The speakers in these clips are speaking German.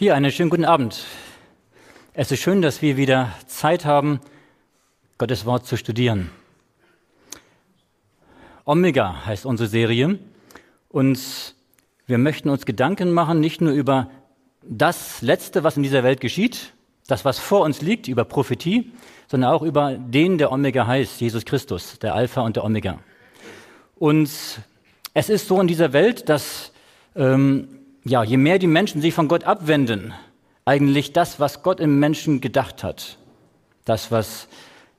Hier einen schönen guten Abend. Es ist schön, dass wir wieder Zeit haben, Gottes Wort zu studieren. Omega heißt unsere Serie und wir möchten uns Gedanken machen, nicht nur über das Letzte, was in dieser Welt geschieht, das, was vor uns liegt, über Prophetie, sondern auch über den, der Omega heißt, Jesus Christus, der Alpha und der Omega. Und es ist so in dieser Welt, dass ähm, ja, je mehr die Menschen sich von Gott abwenden, eigentlich das, was Gott im Menschen gedacht hat, das, was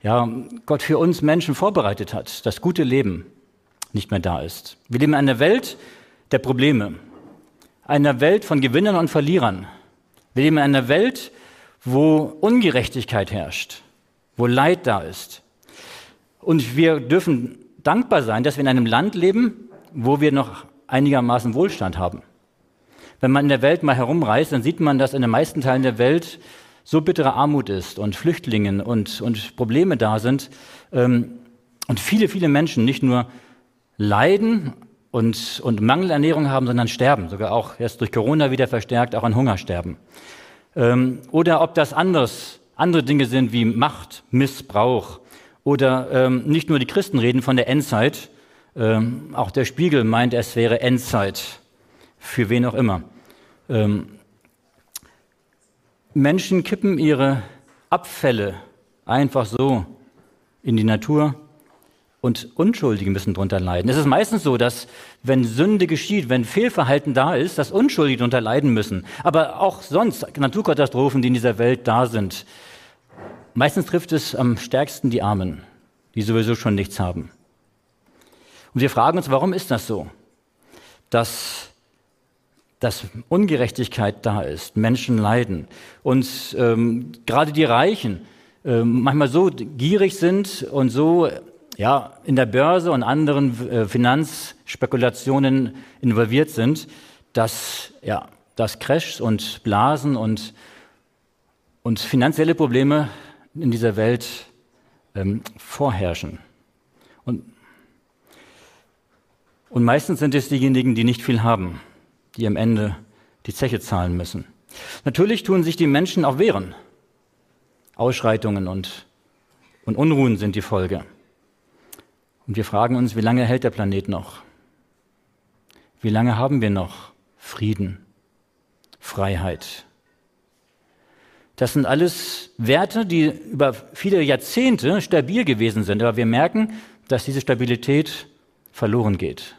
ja, Gott für uns Menschen vorbereitet hat, das gute Leben nicht mehr da ist. Wir leben in einer Welt der Probleme, einer Welt von Gewinnern und Verlierern. Wir leben in einer Welt, wo Ungerechtigkeit herrscht, wo Leid da ist. Und wir dürfen dankbar sein, dass wir in einem Land leben, wo wir noch einigermaßen Wohlstand haben. Wenn man in der Welt mal herumreist, dann sieht man, dass in den meisten Teilen der Welt so bittere Armut ist und Flüchtlingen und, und Probleme da sind ähm, und viele, viele Menschen nicht nur leiden und, und Mangelernährung haben, sondern sterben, sogar auch erst durch Corona wieder verstärkt, auch an Hunger sterben. Ähm, oder ob das anders, andere Dinge sind wie Macht, Missbrauch oder ähm, nicht nur die Christen reden von der Endzeit, ähm, auch der Spiegel meint, es wäre Endzeit für wen auch immer. Ähm, Menschen kippen ihre Abfälle einfach so in die Natur und Unschuldige müssen darunter leiden. Es ist meistens so, dass wenn Sünde geschieht, wenn Fehlverhalten da ist, dass Unschuldige darunter leiden müssen. Aber auch sonst Naturkatastrophen, die in dieser Welt da sind. Meistens trifft es am stärksten die Armen, die sowieso schon nichts haben. Und wir fragen uns, warum ist das so? Dass dass Ungerechtigkeit da ist, Menschen leiden und ähm, gerade die Reichen äh, manchmal so gierig sind und so ja, in der Börse und anderen äh, Finanzspekulationen involviert sind, dass, ja, dass Crashs und Blasen und, und finanzielle Probleme in dieser Welt ähm, vorherrschen. Und, und meistens sind es diejenigen, die nicht viel haben die am Ende die Zeche zahlen müssen. Natürlich tun sich die Menschen auch wehren. Ausschreitungen und, und Unruhen sind die Folge. Und wir fragen uns, wie lange hält der Planet noch? Wie lange haben wir noch Frieden, Freiheit? Das sind alles Werte, die über viele Jahrzehnte stabil gewesen sind. Aber wir merken, dass diese Stabilität verloren geht.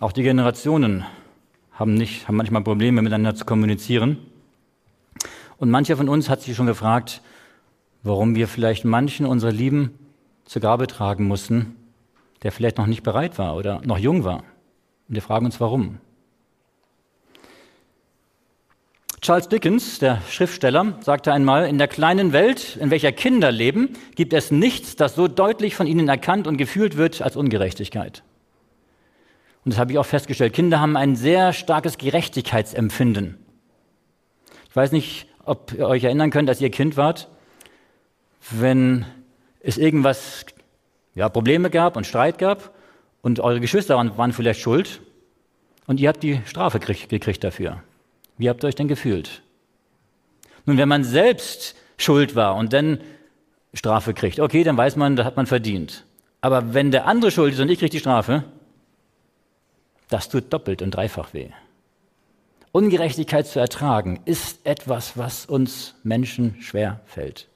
Auch die Generationen haben, nicht, haben manchmal Probleme miteinander zu kommunizieren. Und mancher von uns hat sich schon gefragt, warum wir vielleicht manchen unserer Lieben zur Gabe tragen mussten, der vielleicht noch nicht bereit war oder noch jung war. Und wir fragen uns, warum. Charles Dickens, der Schriftsteller, sagte einmal, in der kleinen Welt, in welcher Kinder leben, gibt es nichts, das so deutlich von ihnen erkannt und gefühlt wird als Ungerechtigkeit. Und das habe ich auch festgestellt. Kinder haben ein sehr starkes Gerechtigkeitsempfinden. Ich weiß nicht, ob ihr euch erinnern könnt, als ihr Kind wart, wenn es irgendwas, ja, Probleme gab und Streit gab und eure Geschwister waren, waren vielleicht schuld und ihr habt die Strafe gekriegt, gekriegt dafür. Wie habt ihr euch denn gefühlt? Nun, wenn man selbst schuld war und dann Strafe kriegt, okay, dann weiß man, das hat man verdient. Aber wenn der andere schuld ist und ich kriege die Strafe, das tut doppelt und dreifach weh. Ungerechtigkeit zu ertragen ist etwas, was uns Menschen schwer fällt.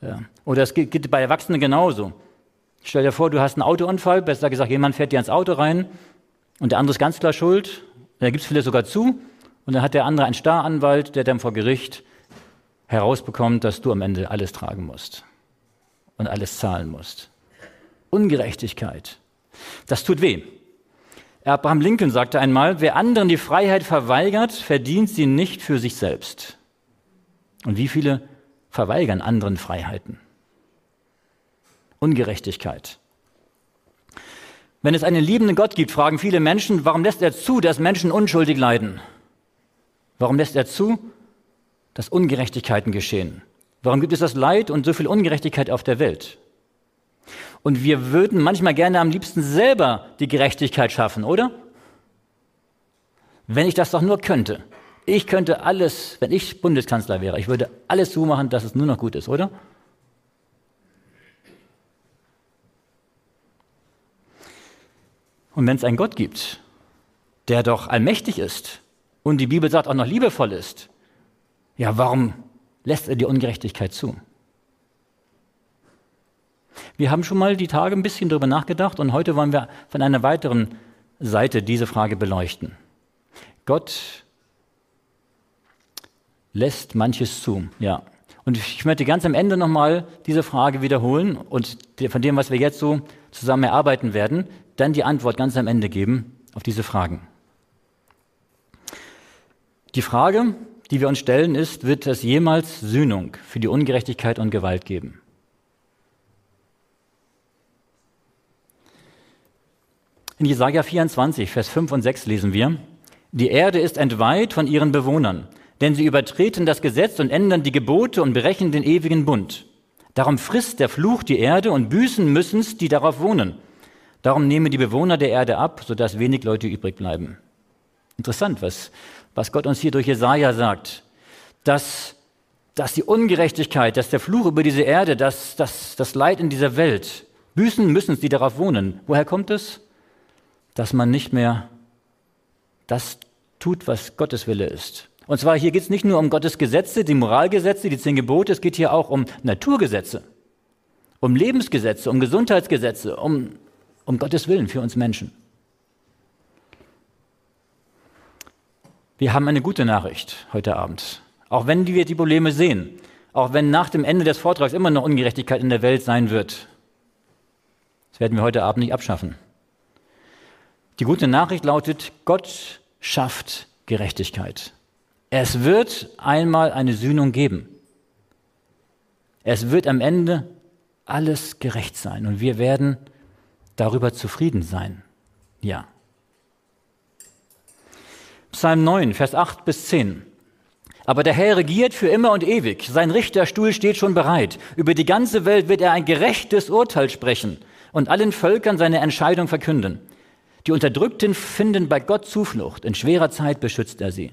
Ja. Oder es geht bei Erwachsenen genauso. Stell dir vor, du hast einen Autounfall, besser gesagt, jemand fährt dir ins Auto rein und der andere ist ganz klar schuld. Da gibt es viele sogar zu. Und dann hat der andere einen Staranwalt, der dann vor Gericht herausbekommt, dass du am Ende alles tragen musst und alles zahlen musst. Ungerechtigkeit. Das tut weh. Abraham Lincoln sagte einmal, wer anderen die Freiheit verweigert, verdient sie nicht für sich selbst. Und wie viele verweigern anderen Freiheiten? Ungerechtigkeit. Wenn es einen liebenden Gott gibt, fragen viele Menschen, warum lässt er zu, dass Menschen unschuldig leiden? Warum lässt er zu, dass Ungerechtigkeiten geschehen? Warum gibt es das Leid und so viel Ungerechtigkeit auf der Welt? Und wir würden manchmal gerne am liebsten selber die Gerechtigkeit schaffen, oder? wenn ich das doch nur könnte. Ich könnte alles, wenn ich Bundeskanzler wäre, ich würde alles zumachen, dass es nur noch gut ist, oder? Und wenn es einen Gott gibt, der doch allmächtig ist und die Bibel sagt auch noch liebevoll ist, ja, warum lässt er die Ungerechtigkeit zu? Wir haben schon mal die Tage ein bisschen darüber nachgedacht und heute wollen wir von einer weiteren Seite diese Frage beleuchten. Gott lässt manches zu, ja. Und ich möchte ganz am Ende nochmal diese Frage wiederholen und von dem, was wir jetzt so zusammen erarbeiten werden, dann die Antwort ganz am Ende geben auf diese Fragen. Die Frage, die wir uns stellen, ist, wird es jemals Sühnung für die Ungerechtigkeit und Gewalt geben? In Jesaja 24, Vers 5 und 6 lesen wir, die Erde ist entweiht von ihren Bewohnern, denn sie übertreten das Gesetz und ändern die Gebote und brechen den ewigen Bund. Darum frisst der Fluch die Erde und büßen müssen's, die darauf wohnen. Darum nehme die Bewohner der Erde ab, sodass wenig Leute übrig bleiben. Interessant, was, was Gott uns hier durch Jesaja sagt, dass, dass die Ungerechtigkeit, dass der Fluch über diese Erde, dass, dass das Leid in dieser Welt, büßen müssen, die darauf wohnen. Woher kommt es? Dass man nicht mehr das tut, was Gottes Wille ist. Und zwar hier geht es nicht nur um Gottes Gesetze, die Moralgesetze, die zehn Gebote, es geht hier auch um Naturgesetze, um Lebensgesetze, um Gesundheitsgesetze, um, um Gottes Willen für uns Menschen. Wir haben eine gute Nachricht heute Abend. Auch wenn wir die Probleme sehen, auch wenn nach dem Ende des Vortrags immer noch Ungerechtigkeit in der Welt sein wird, das werden wir heute Abend nicht abschaffen. Die gute Nachricht lautet, Gott schafft Gerechtigkeit. Es wird einmal eine Sühnung geben. Es wird am Ende alles gerecht sein und wir werden darüber zufrieden sein. Ja. Psalm 9, Vers 8 bis 10. Aber der Herr regiert für immer und ewig. Sein Richterstuhl steht schon bereit. Über die ganze Welt wird er ein gerechtes Urteil sprechen und allen Völkern seine Entscheidung verkünden. Die Unterdrückten finden bei Gott Zuflucht. In schwerer Zeit beschützt er sie.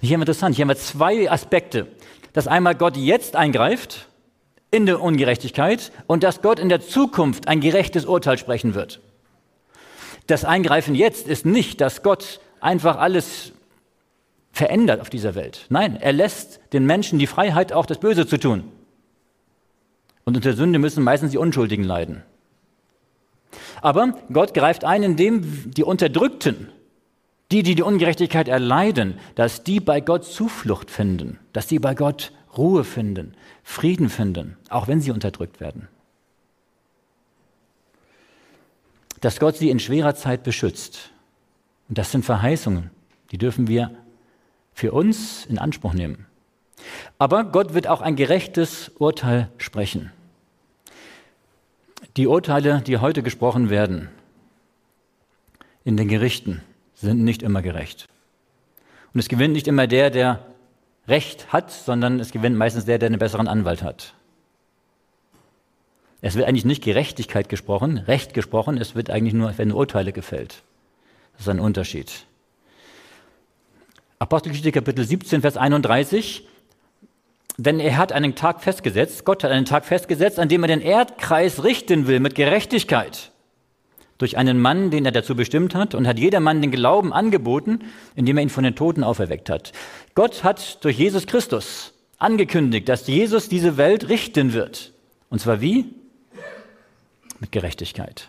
Hier haben wir interessant. Hier haben wir zwei Aspekte. Dass einmal Gott jetzt eingreift in der Ungerechtigkeit und dass Gott in der Zukunft ein gerechtes Urteil sprechen wird. Das Eingreifen jetzt ist nicht, dass Gott einfach alles verändert auf dieser Welt. Nein, er lässt den Menschen die Freiheit, auch das Böse zu tun. Und unter Sünde müssen meistens die Unschuldigen leiden. Aber Gott greift ein, indem die Unterdrückten, die, die die Ungerechtigkeit erleiden, dass die bei Gott Zuflucht finden, dass sie bei Gott Ruhe finden, Frieden finden, auch wenn sie unterdrückt werden. Dass Gott sie in schwerer Zeit beschützt. Und das sind Verheißungen, die dürfen wir für uns in Anspruch nehmen. Aber Gott wird auch ein gerechtes Urteil sprechen. Die Urteile, die heute gesprochen werden in den Gerichten, sind nicht immer gerecht. Und es gewinnt nicht immer der, der Recht hat, sondern es gewinnt meistens der, der einen besseren Anwalt hat. Es wird eigentlich nicht Gerechtigkeit gesprochen, Recht gesprochen, es wird eigentlich nur, wenn Urteile gefällt. Das ist ein Unterschied. Apostelgeschichte Kapitel 17, Vers 31. Denn er hat einen Tag festgesetzt, Gott hat einen Tag festgesetzt, an dem er den Erdkreis richten will mit Gerechtigkeit. Durch einen Mann, den er dazu bestimmt hat, und hat jedermann den Glauben angeboten, indem er ihn von den Toten auferweckt hat. Gott hat durch Jesus Christus angekündigt, dass Jesus diese Welt richten wird. Und zwar wie? Mit Gerechtigkeit.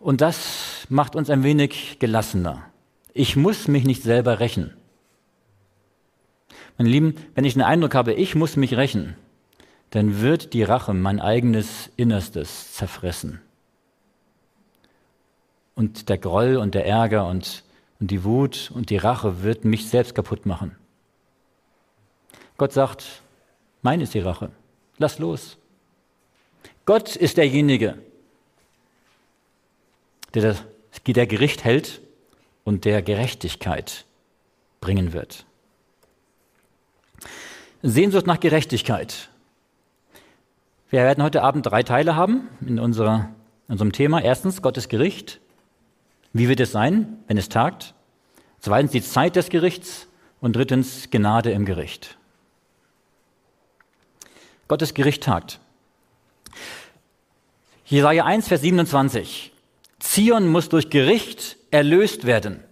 Und das macht uns ein wenig gelassener. Ich muss mich nicht selber rächen. Meine Lieben, wenn ich den Eindruck habe, ich muss mich rächen, dann wird die Rache mein eigenes Innerstes zerfressen. Und der Groll und der Ärger und, und die Wut und die Rache wird mich selbst kaputt machen. Gott sagt, mein ist die Rache. Lass los. Gott ist derjenige, der das, der Gericht hält und der Gerechtigkeit bringen wird. Sehnsucht nach Gerechtigkeit. Wir werden heute Abend drei Teile haben in, unserer, in unserem Thema. Erstens Gottes Gericht, Wie wird es sein, wenn es tagt? Zweitens die Zeit des Gerichts und drittens Gnade im Gericht. Gottes Gericht tagt. Jesaja 1, Vers 27. Zion muss durch Gericht erlöst werden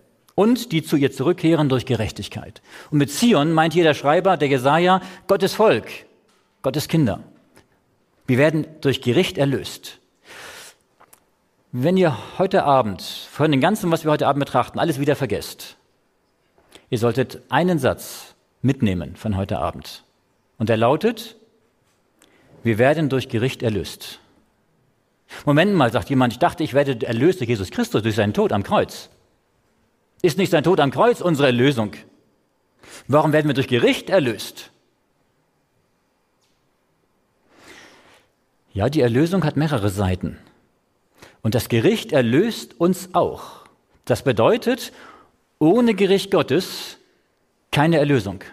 und die zu ihr zurückkehren durch Gerechtigkeit. Und mit Zion meint hier der Schreiber, der Jesaja, Gottes Volk, Gottes Kinder. Wir werden durch Gericht erlöst. Wenn ihr heute Abend von dem Ganzen, was wir heute Abend betrachten, alles wieder vergesst, ihr solltet einen Satz mitnehmen von heute Abend. Und der lautet, wir werden durch Gericht erlöst. Moment mal, sagt jemand, ich dachte, ich werde erlöst durch Jesus Christus, durch seinen Tod am Kreuz. Ist nicht sein Tod am Kreuz unsere Erlösung? Warum werden wir durch Gericht erlöst? Ja, die Erlösung hat mehrere Seiten. Und das Gericht erlöst uns auch. Das bedeutet, ohne Gericht Gottes keine Erlösung.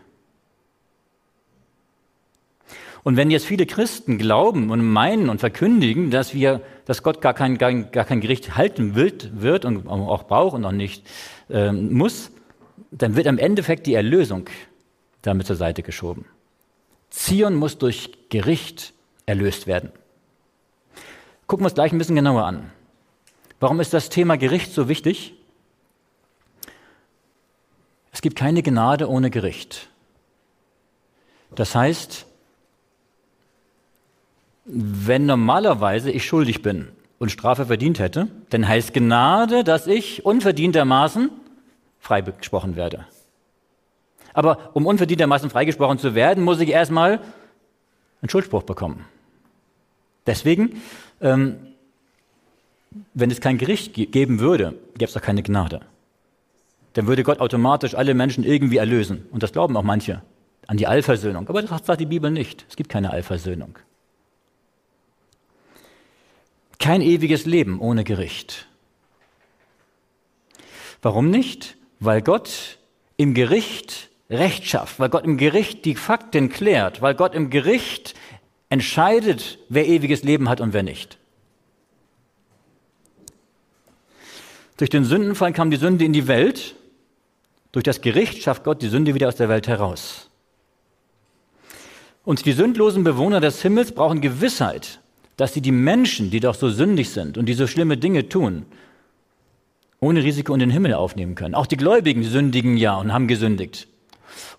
Und wenn jetzt viele Christen glauben und meinen und verkündigen, dass wir, dass Gott gar kein, gar, gar kein Gericht halten wird, wird und auch braucht und auch nicht äh, muss, dann wird im Endeffekt die Erlösung damit zur Seite geschoben. Zion muss durch Gericht erlöst werden. Gucken wir uns gleich ein bisschen genauer an. Warum ist das Thema Gericht so wichtig? Es gibt keine Gnade ohne Gericht. Das heißt, wenn normalerweise ich schuldig bin und Strafe verdient hätte, dann heißt Gnade, dass ich unverdientermaßen freigesprochen werde. Aber um unverdientermaßen freigesprochen zu werden, muss ich erstmal einen Schuldspruch bekommen. Deswegen, ähm, wenn es kein Gericht geben würde, gäbe es doch keine Gnade. Dann würde Gott automatisch alle Menschen irgendwie erlösen. Und das glauben auch manche an die Allversöhnung. Aber das sagt die Bibel nicht. Es gibt keine Allversöhnung. Kein ewiges Leben ohne Gericht. Warum nicht? Weil Gott im Gericht Recht schafft, weil Gott im Gericht die Fakten klärt, weil Gott im Gericht entscheidet, wer ewiges Leben hat und wer nicht. Durch den Sündenfall kam die Sünde in die Welt. Durch das Gericht schafft Gott die Sünde wieder aus der Welt heraus. Und die sündlosen Bewohner des Himmels brauchen Gewissheit, dass sie die Menschen, die doch so sündig sind und die so schlimme Dinge tun, ohne Risiko in den Himmel aufnehmen können. Auch die Gläubigen sündigen ja und haben gesündigt.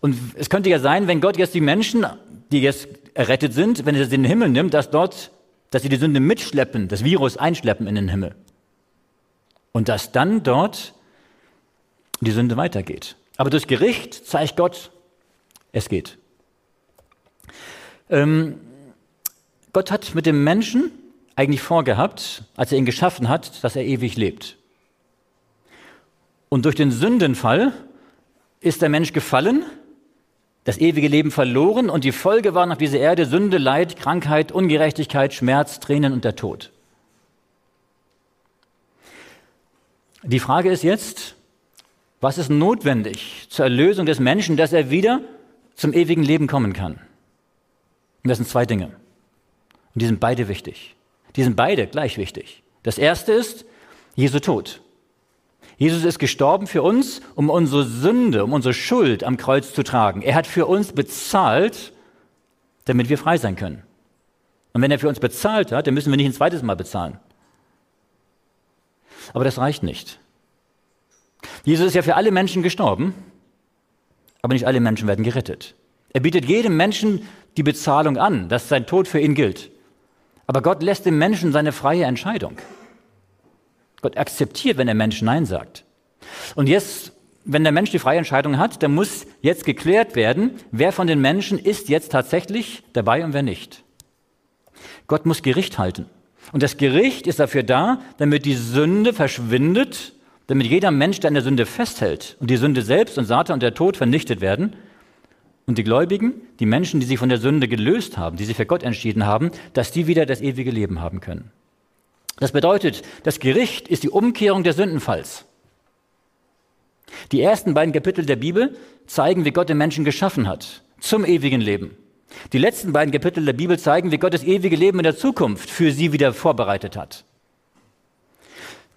Und es könnte ja sein, wenn Gott jetzt die Menschen, die jetzt errettet sind, wenn er sie in den Himmel nimmt, dass dort, dass sie die Sünde mitschleppen, das Virus einschleppen in den Himmel. Und dass dann dort die Sünde weitergeht. Aber durch Gericht zeigt Gott, es geht. Ähm, Gott hat mit dem Menschen eigentlich vorgehabt, als er ihn geschaffen hat, dass er ewig lebt. Und durch den Sündenfall ist der Mensch gefallen, das ewige Leben verloren und die Folge war nach dieser Erde Sünde, Leid, Krankheit, Ungerechtigkeit, Schmerz, Tränen und der Tod. Die Frage ist jetzt, was ist notwendig zur Erlösung des Menschen, dass er wieder zum ewigen Leben kommen kann? Und das sind zwei Dinge. Und die sind beide wichtig. Die sind beide gleich wichtig. Das erste ist Jesu Tod. Jesus ist gestorben für uns, um unsere Sünde, um unsere Schuld am Kreuz zu tragen. Er hat für uns bezahlt, damit wir frei sein können. Und wenn er für uns bezahlt hat, dann müssen wir nicht ein zweites Mal bezahlen. Aber das reicht nicht. Jesus ist ja für alle Menschen gestorben, aber nicht alle Menschen werden gerettet. Er bietet jedem Menschen die Bezahlung an, dass sein Tod für ihn gilt. Aber Gott lässt dem Menschen seine freie Entscheidung. Gott akzeptiert, wenn der Mensch Nein sagt. Und jetzt, wenn der Mensch die freie Entscheidung hat, dann muss jetzt geklärt werden, wer von den Menschen ist jetzt tatsächlich dabei und wer nicht. Gott muss Gericht halten. Und das Gericht ist dafür da, damit die Sünde verschwindet, damit jeder Mensch, der an der Sünde festhält und die Sünde selbst und Satan und der Tod vernichtet werden und die Gläubigen, die Menschen, die sich von der Sünde gelöst haben, die sich für Gott entschieden haben, dass die wieder das ewige Leben haben können. Das bedeutet, das Gericht ist die Umkehrung des Sündenfalls. Die ersten beiden Kapitel der Bibel zeigen, wie Gott den Menschen geschaffen hat zum ewigen Leben. Die letzten beiden Kapitel der Bibel zeigen, wie Gott das ewige Leben in der Zukunft für sie wieder vorbereitet hat.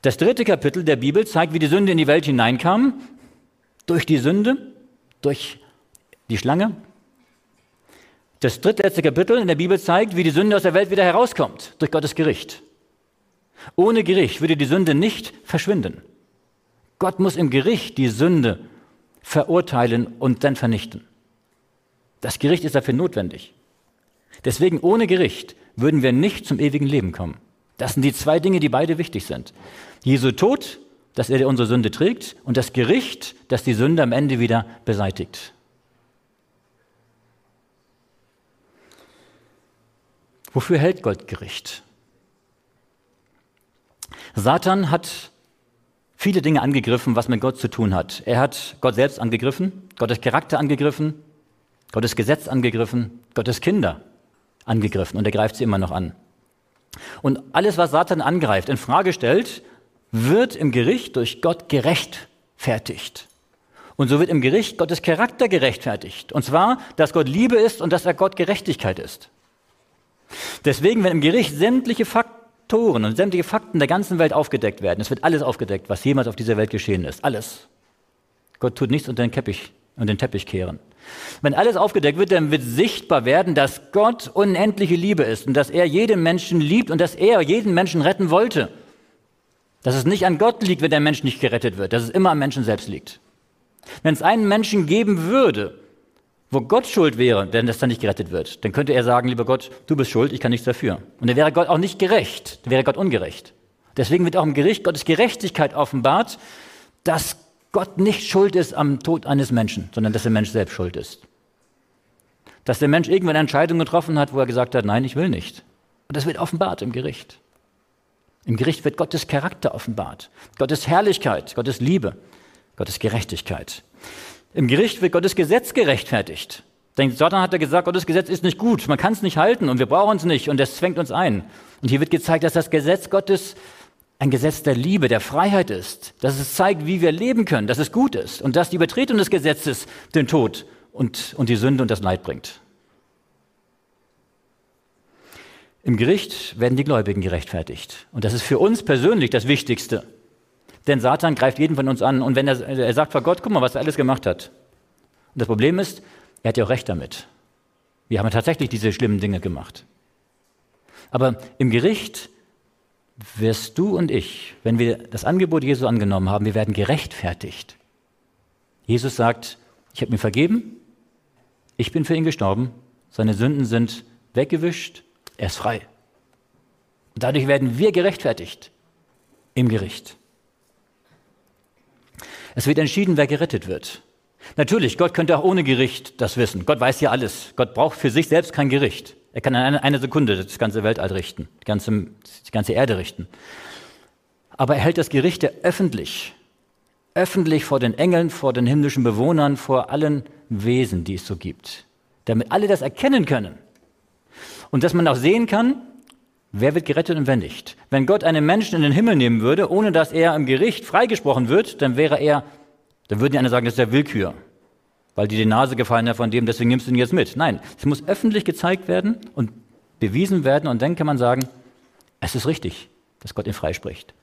Das dritte Kapitel der Bibel zeigt, wie die Sünde in die Welt hineinkam. Durch die Sünde, durch die Schlange. Das dritte letzte Kapitel in der Bibel zeigt, wie die Sünde aus der Welt wieder herauskommt, durch Gottes Gericht. Ohne Gericht würde die Sünde nicht verschwinden. Gott muss im Gericht die Sünde verurteilen und dann vernichten. Das Gericht ist dafür notwendig. Deswegen ohne Gericht würden wir nicht zum ewigen Leben kommen. Das sind die zwei Dinge, die beide wichtig sind. Jesu Tod, dass er unsere Sünde trägt, und das Gericht, das die Sünde am Ende wieder beseitigt. Wofür hält Gott Gericht? Satan hat viele Dinge angegriffen, was mit Gott zu tun hat. Er hat Gott selbst angegriffen, Gottes Charakter angegriffen, Gottes Gesetz angegriffen, Gottes Kinder angegriffen und er greift sie immer noch an. Und alles, was Satan angreift, in Frage stellt, wird im Gericht durch Gott gerechtfertigt. Und so wird im Gericht Gottes Charakter gerechtfertigt. Und zwar, dass Gott Liebe ist und dass er Gott Gerechtigkeit ist. Deswegen, wenn im Gericht sämtliche Faktoren und sämtliche Fakten der ganzen Welt aufgedeckt werden, es wird alles aufgedeckt, was jemals auf dieser Welt geschehen ist. Alles. Gott tut nichts unter den Teppich, unter den Teppich kehren. Wenn alles aufgedeckt wird, dann wird sichtbar werden, dass Gott unendliche Liebe ist und dass er jeden Menschen liebt und dass er jeden Menschen retten wollte. Dass es nicht an Gott liegt, wenn der Mensch nicht gerettet wird, dass es immer am Menschen selbst liegt. Wenn es einen Menschen geben würde, wo Gott schuld wäre, denn das dann nicht gerettet wird, dann könnte er sagen, lieber Gott, du bist schuld, ich kann nichts dafür. Und dann wäre Gott auch nicht gerecht, dann wäre Gott ungerecht. Deswegen wird auch im Gericht Gottes Gerechtigkeit offenbart, dass Gott nicht schuld ist am Tod eines Menschen, sondern dass der Mensch selbst schuld ist. Dass der Mensch irgendwann eine Entscheidung getroffen hat, wo er gesagt hat, nein, ich will nicht. Und das wird offenbart im Gericht. Im Gericht wird Gottes Charakter offenbart, Gottes Herrlichkeit, Gottes Liebe, Gottes Gerechtigkeit. Im Gericht wird Gottes Gesetz gerechtfertigt. Denn Satan hat ja gesagt, Gottes Gesetz ist nicht gut, man kann es nicht halten und wir brauchen es nicht und das zwängt uns ein. Und hier wird gezeigt, dass das Gesetz Gottes ein Gesetz der Liebe, der Freiheit ist, dass es zeigt, wie wir leben können, dass es gut ist und dass die Übertretung des Gesetzes den Tod und, und die Sünde und das Leid bringt. Im Gericht werden die Gläubigen gerechtfertigt. Und das ist für uns persönlich das Wichtigste. Denn Satan greift jeden von uns an und wenn er, er sagt vor Gott, guck mal, was er alles gemacht hat. Und das Problem ist, er hat ja auch recht damit. Wir haben tatsächlich diese schlimmen Dinge gemacht. Aber im Gericht wirst du und ich, wenn wir das Angebot Jesu angenommen haben, wir werden gerechtfertigt. Jesus sagt, ich habe mir vergeben, ich bin für ihn gestorben, seine Sünden sind weggewischt, er ist frei. Und dadurch werden wir gerechtfertigt im Gericht. Es wird entschieden, wer gerettet wird. Natürlich, Gott könnte auch ohne Gericht das wissen. Gott weiß ja alles. Gott braucht für sich selbst kein Gericht. Er kann in einer eine Sekunde das ganze Weltall richten, die ganze, die ganze Erde richten. Aber er hält das Gericht ja öffentlich. Öffentlich vor den Engeln, vor den himmlischen Bewohnern, vor allen Wesen, die es so gibt. Damit alle das erkennen können. Und dass man auch sehen kann, wer wird gerettet und wer nicht. Wenn Gott einen Menschen in den Himmel nehmen würde, ohne dass er im Gericht freigesprochen wird, dann wäre er, dann würden die einer sagen, das ist ja Willkür weil dir die Nase gefallen hat von dem, deswegen nimmst du ihn jetzt mit. Nein, es muss öffentlich gezeigt werden und bewiesen werden und dann kann man sagen, es ist richtig, dass Gott ihn freispricht.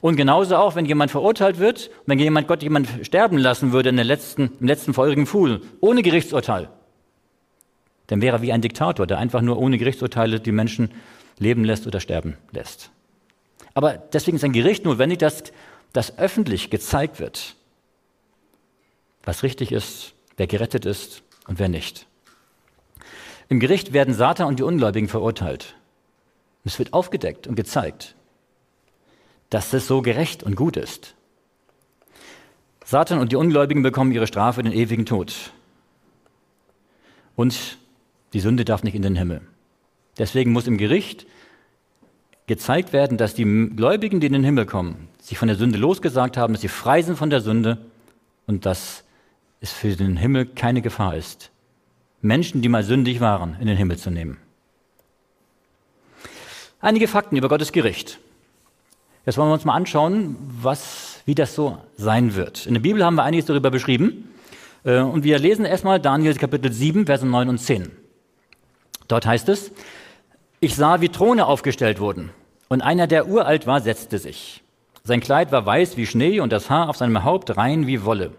Und genauso auch, wenn jemand verurteilt wird, wenn jemand Gott jemand sterben lassen würde in der letzten, im letzten feurigen Fuhl, ohne Gerichtsurteil, dann wäre er wie ein Diktator, der einfach nur ohne Gerichtsurteile die Menschen leben lässt oder sterben lässt. Aber deswegen ist ein Gericht notwendig, dass das öffentlich gezeigt wird, was richtig ist wer gerettet ist und wer nicht. Im Gericht werden Satan und die Ungläubigen verurteilt. Es wird aufgedeckt und gezeigt, dass es so gerecht und gut ist. Satan und die Ungläubigen bekommen ihre Strafe, den ewigen Tod. Und die Sünde darf nicht in den Himmel. Deswegen muss im Gericht gezeigt werden, dass die Gläubigen, die in den Himmel kommen, sich von der Sünde losgesagt haben, dass sie frei sind von der Sünde und dass es für den Himmel keine Gefahr ist, Menschen, die mal sündig waren, in den Himmel zu nehmen. Einige Fakten über Gottes Gericht. Jetzt wollen wir uns mal anschauen, was, wie das so sein wird. In der Bibel haben wir einiges darüber beschrieben. Äh, und wir lesen erstmal Daniel Kapitel 7, Verse 9 und 10. Dort heißt es, ich sah, wie Throne aufgestellt wurden, und einer, der uralt war, setzte sich. Sein Kleid war weiß wie Schnee und das Haar auf seinem Haupt rein wie Wolle.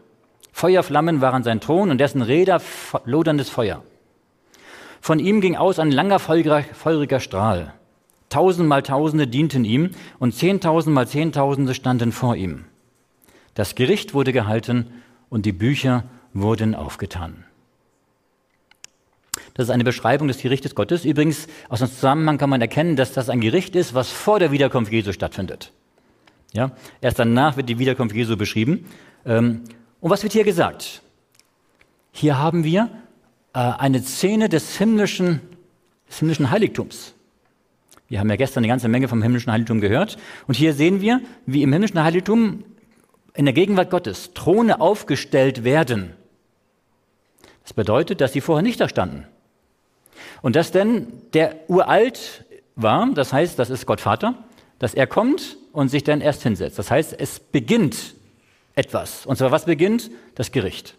Feuerflammen waren sein Thron und dessen Räder loderndes Feuer. Von ihm ging aus ein langer feuriger, feuriger Strahl. Tausendmal Tausende dienten ihm und zehntausendmal Zehntausende standen vor ihm. Das Gericht wurde gehalten und die Bücher wurden aufgetan. Das ist eine Beschreibung des Gerichtes Gottes. Übrigens, aus dem Zusammenhang kann man erkennen, dass das ein Gericht ist, was vor der Wiederkunft Jesu stattfindet. Ja? Erst danach wird die Wiederkunft Jesu beschrieben. Ähm, und was wird hier gesagt? Hier haben wir äh, eine Szene des himmlischen, des himmlischen Heiligtums. Wir haben ja gestern eine ganze Menge vom himmlischen Heiligtum gehört. Und hier sehen wir, wie im himmlischen Heiligtum in der Gegenwart Gottes Throne aufgestellt werden. Das bedeutet, dass sie vorher nicht da standen. Und dass denn der uralt war, das heißt, das ist Gott Vater, dass er kommt und sich dann erst hinsetzt. Das heißt, es beginnt etwas. Und zwar was beginnt? Das Gericht.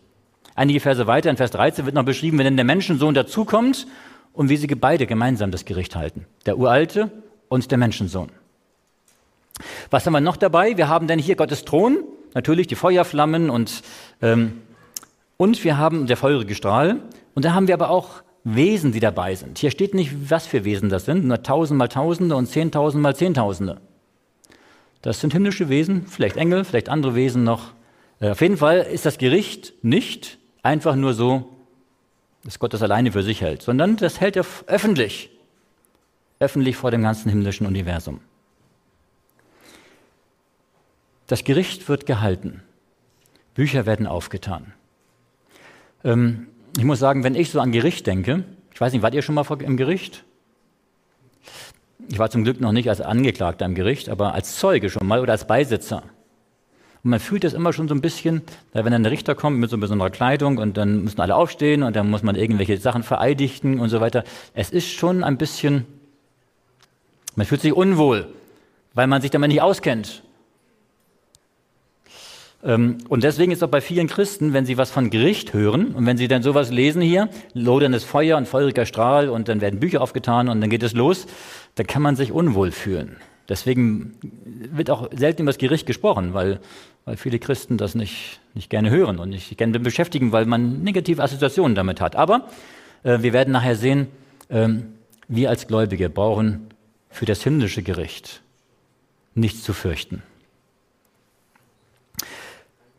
Einige Verse weiter, in Vers 13 wird noch beschrieben, wenn denn der Menschensohn dazukommt und wie sie beide gemeinsam das Gericht halten. Der Uralte und der Menschensohn. Was haben wir noch dabei? Wir haben denn hier Gottes Thron, natürlich die Feuerflammen und, ähm, und wir haben der feurige Strahl. Und da haben wir aber auch Wesen, die dabei sind. Hier steht nicht, was für Wesen das sind, nur tausend mal Tausende und zehntausend mal Zehntausende. Das sind himmlische Wesen, vielleicht Engel, vielleicht andere Wesen noch. Äh, auf jeden Fall ist das Gericht nicht einfach nur so, dass Gott das alleine für sich hält, sondern das hält er öffentlich, öffentlich vor dem ganzen himmlischen Universum. Das Gericht wird gehalten. Bücher werden aufgetan. Ähm, ich muss sagen, wenn ich so an Gericht denke, ich weiß nicht, wart ihr schon mal im Gericht? Ich war zum Glück noch nicht als Angeklagter im Gericht, aber als Zeuge schon mal oder als Beisitzer. Und man fühlt das immer schon so ein bisschen, wenn dann der Richter kommt mit so besonderer Kleidung und dann müssen alle aufstehen und dann muss man irgendwelche Sachen vereidigen und so weiter. Es ist schon ein bisschen, man fühlt sich unwohl, weil man sich damit nicht auskennt. Ähm, und deswegen ist auch bei vielen Christen, wenn sie was von Gericht hören und wenn sie dann sowas lesen hier, loderndes Feuer und feuriger Strahl und dann werden Bücher aufgetan und dann geht es los, dann kann man sich unwohl fühlen. Deswegen wird auch selten über das Gericht gesprochen, weil, weil viele Christen das nicht, nicht gerne hören und nicht gerne beschäftigen, weil man negative Assoziationen damit hat. Aber äh, wir werden nachher sehen, äh, wir als Gläubige brauchen für das himmlische Gericht nichts zu fürchten.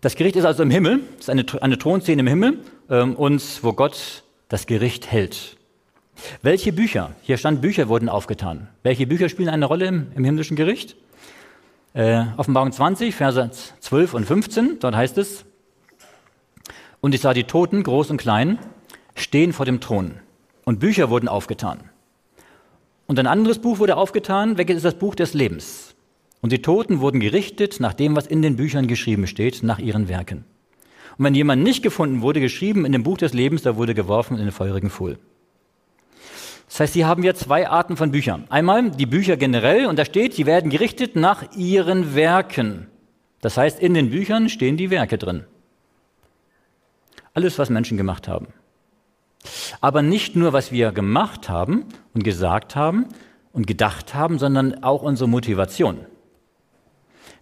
Das Gericht ist also im Himmel, es ist eine, eine Thronszene im Himmel ähm, und wo Gott das Gericht hält. Welche Bücher, hier stand Bücher wurden aufgetan. Welche Bücher spielen eine Rolle im, im himmlischen Gericht? Äh, Offenbarung 20, Verse 12 und 15, dort heißt es, und ich sah die Toten, groß und klein, stehen vor dem Thron und Bücher wurden aufgetan. Und ein anderes Buch wurde aufgetan, welches ist das Buch des Lebens. Und die Toten wurden gerichtet nach dem, was in den Büchern geschrieben steht, nach ihren Werken. Und wenn jemand nicht gefunden wurde, geschrieben in dem Buch des Lebens, da wurde geworfen in den feurigen Pfuhl. Das heißt, hier haben wir zwei Arten von Büchern. Einmal die Bücher generell, und da steht, die werden gerichtet nach ihren Werken. Das heißt, in den Büchern stehen die Werke drin. Alles, was Menschen gemacht haben. Aber nicht nur, was wir gemacht haben und gesagt haben und gedacht haben, sondern auch unsere Motivation.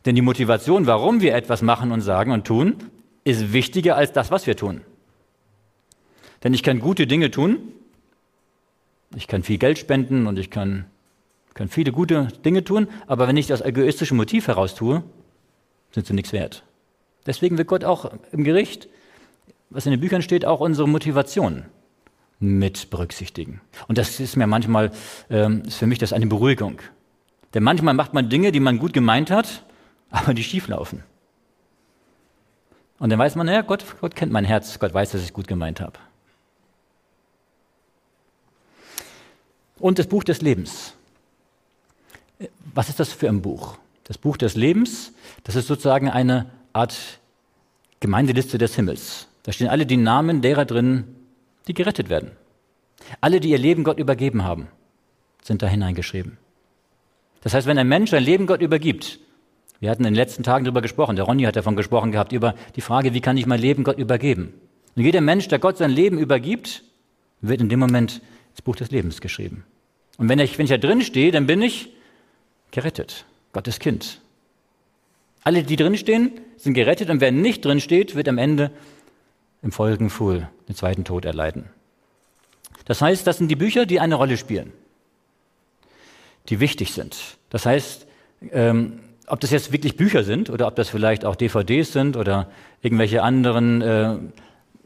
Denn die Motivation, warum wir etwas machen und sagen und tun, ist wichtiger als das, was wir tun. Denn ich kann gute Dinge tun, ich kann viel Geld spenden und ich kann, kann viele gute Dinge tun, aber wenn ich das egoistische Motiv heraus tue, sind sie nichts wert. Deswegen wird Gott auch im Gericht, was in den Büchern steht, auch unsere Motivation mit berücksichtigen. Und das ist mir manchmal, ähm, ist für mich das eine Beruhigung. Denn manchmal macht man Dinge, die man gut gemeint hat, aber die schief laufen. Und dann weiß man, ja, Gott, Gott kennt mein Herz, Gott weiß, dass ich gut gemeint habe. Und das Buch des Lebens. Was ist das für ein Buch? Das Buch des Lebens, das ist sozusagen eine Art Gemeindeliste des Himmels. Da stehen alle die Namen derer drin, die gerettet werden. Alle, die ihr Leben Gott übergeben haben, sind da hineingeschrieben. Das heißt, wenn ein Mensch sein Leben Gott übergibt, wir hatten in den letzten Tagen darüber gesprochen, der Ronny hat davon gesprochen gehabt, über die Frage, wie kann ich mein Leben Gott übergeben? Und jeder Mensch, der Gott sein Leben übergibt, wird in dem Moment ins Buch des Lebens geschrieben. Und wenn ich, wenn ich da drin stehe, dann bin ich gerettet, Gottes Kind. Alle, die drinstehen, sind gerettet und wer nicht drinsteht, wird am Ende im Folgenfuhl den zweiten Tod erleiden. Das heißt, das sind die Bücher, die eine Rolle spielen, die wichtig sind. Das heißt, ähm, ob das jetzt wirklich Bücher sind oder ob das vielleicht auch DVDs sind oder irgendwelche anderen äh,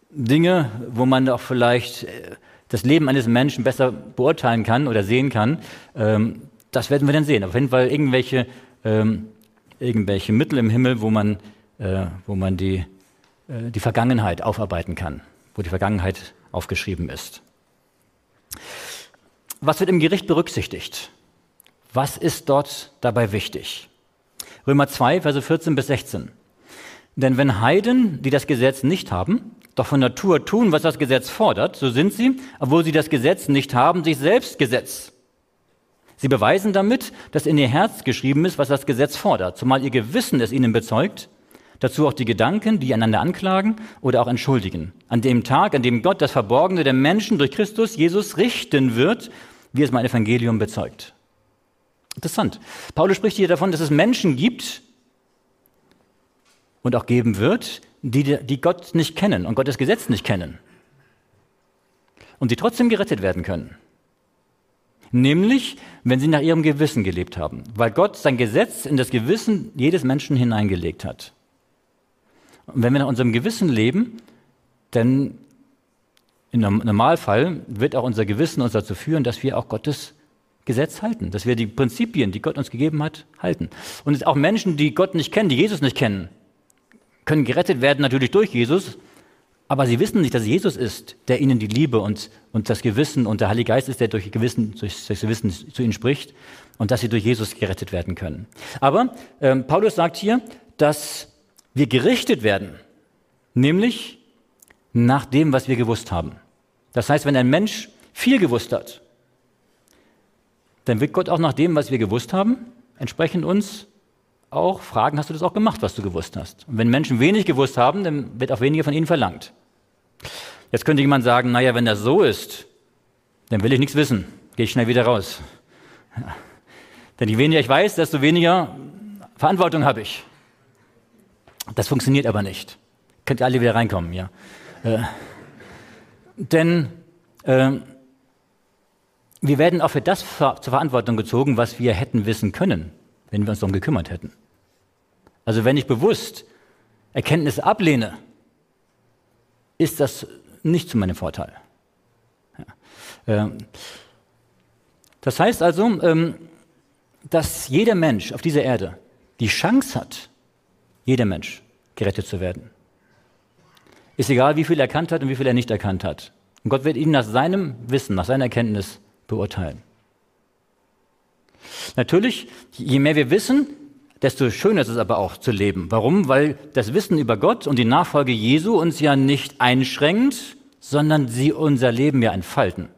Dinge, wo man auch vielleicht äh, das Leben eines Menschen besser beurteilen kann oder sehen kann, ähm, das werden wir dann sehen. Auf jeden Fall irgendwelche, ähm, irgendwelche Mittel im Himmel, wo man, äh, wo man die, äh, die Vergangenheit aufarbeiten kann, wo die Vergangenheit aufgeschrieben ist. Was wird im Gericht berücksichtigt? Was ist dort dabei wichtig? Römer 2, Verse 14 bis 16. Denn wenn Heiden, die das Gesetz nicht haben, doch von Natur tun, was das Gesetz fordert, so sind sie, obwohl sie das Gesetz nicht haben, sich selbst Gesetz. Sie beweisen damit, dass in ihr Herz geschrieben ist, was das Gesetz fordert, zumal ihr Gewissen es ihnen bezeugt, dazu auch die Gedanken, die einander anklagen oder auch entschuldigen. An dem Tag, an dem Gott das Verborgene der Menschen durch Christus Jesus richten wird, wie es mein Evangelium bezeugt. Interessant. Paulus spricht hier davon, dass es Menschen gibt und auch geben wird, die, die Gott nicht kennen und Gottes Gesetz nicht kennen. Und die trotzdem gerettet werden können. Nämlich, wenn sie nach ihrem Gewissen gelebt haben, weil Gott sein Gesetz in das Gewissen jedes Menschen hineingelegt hat. Und wenn wir nach unserem Gewissen leben, dann im Normalfall wird auch unser Gewissen uns dazu führen, dass wir auch Gottes Gesetz halten, dass wir die Prinzipien, die Gott uns gegeben hat, halten. Und auch Menschen, die Gott nicht kennen, die Jesus nicht kennen, können gerettet werden natürlich durch Jesus, aber sie wissen nicht, dass Jesus ist, der ihnen die Liebe und, und das Gewissen und der Heilige Geist ist, der durch, Gewissen, durch das Gewissen zu ihnen spricht und dass sie durch Jesus gerettet werden können. Aber ähm, Paulus sagt hier, dass wir gerichtet werden, nämlich nach dem, was wir gewusst haben. Das heißt, wenn ein Mensch viel gewusst hat, dann wird Gott auch nach dem, was wir gewusst haben, entsprechend uns auch fragen, hast du das auch gemacht, was du gewusst hast? Und wenn Menschen wenig gewusst haben, dann wird auch weniger von ihnen verlangt. Jetzt könnte jemand sagen, naja, wenn das so ist, dann will ich nichts wissen, gehe ich schnell wieder raus. Ja. Denn je weniger ich weiß, desto weniger Verantwortung habe ich. Das funktioniert aber nicht. Könnt ihr alle wieder reinkommen, ja. Äh, denn äh, wir werden auch für das zur Verantwortung gezogen, was wir hätten wissen können wenn wir uns darum gekümmert hätten. Also wenn ich bewusst Erkenntnisse ablehne, ist das nicht zu meinem Vorteil. Ähm, das heißt also, ähm, dass jeder Mensch auf dieser Erde die Chance hat, jeder Mensch gerettet zu werden. Ist egal, wie viel er erkannt hat und wie viel er nicht erkannt hat. Und Gott wird ihn nach seinem Wissen, nach seiner Erkenntnis beurteilen. Natürlich, je mehr wir wissen, desto schöner ist es aber auch zu leben. Warum? Weil das Wissen über Gott und die Nachfolge Jesu uns ja nicht einschränkt, sondern sie unser Leben ja entfalten.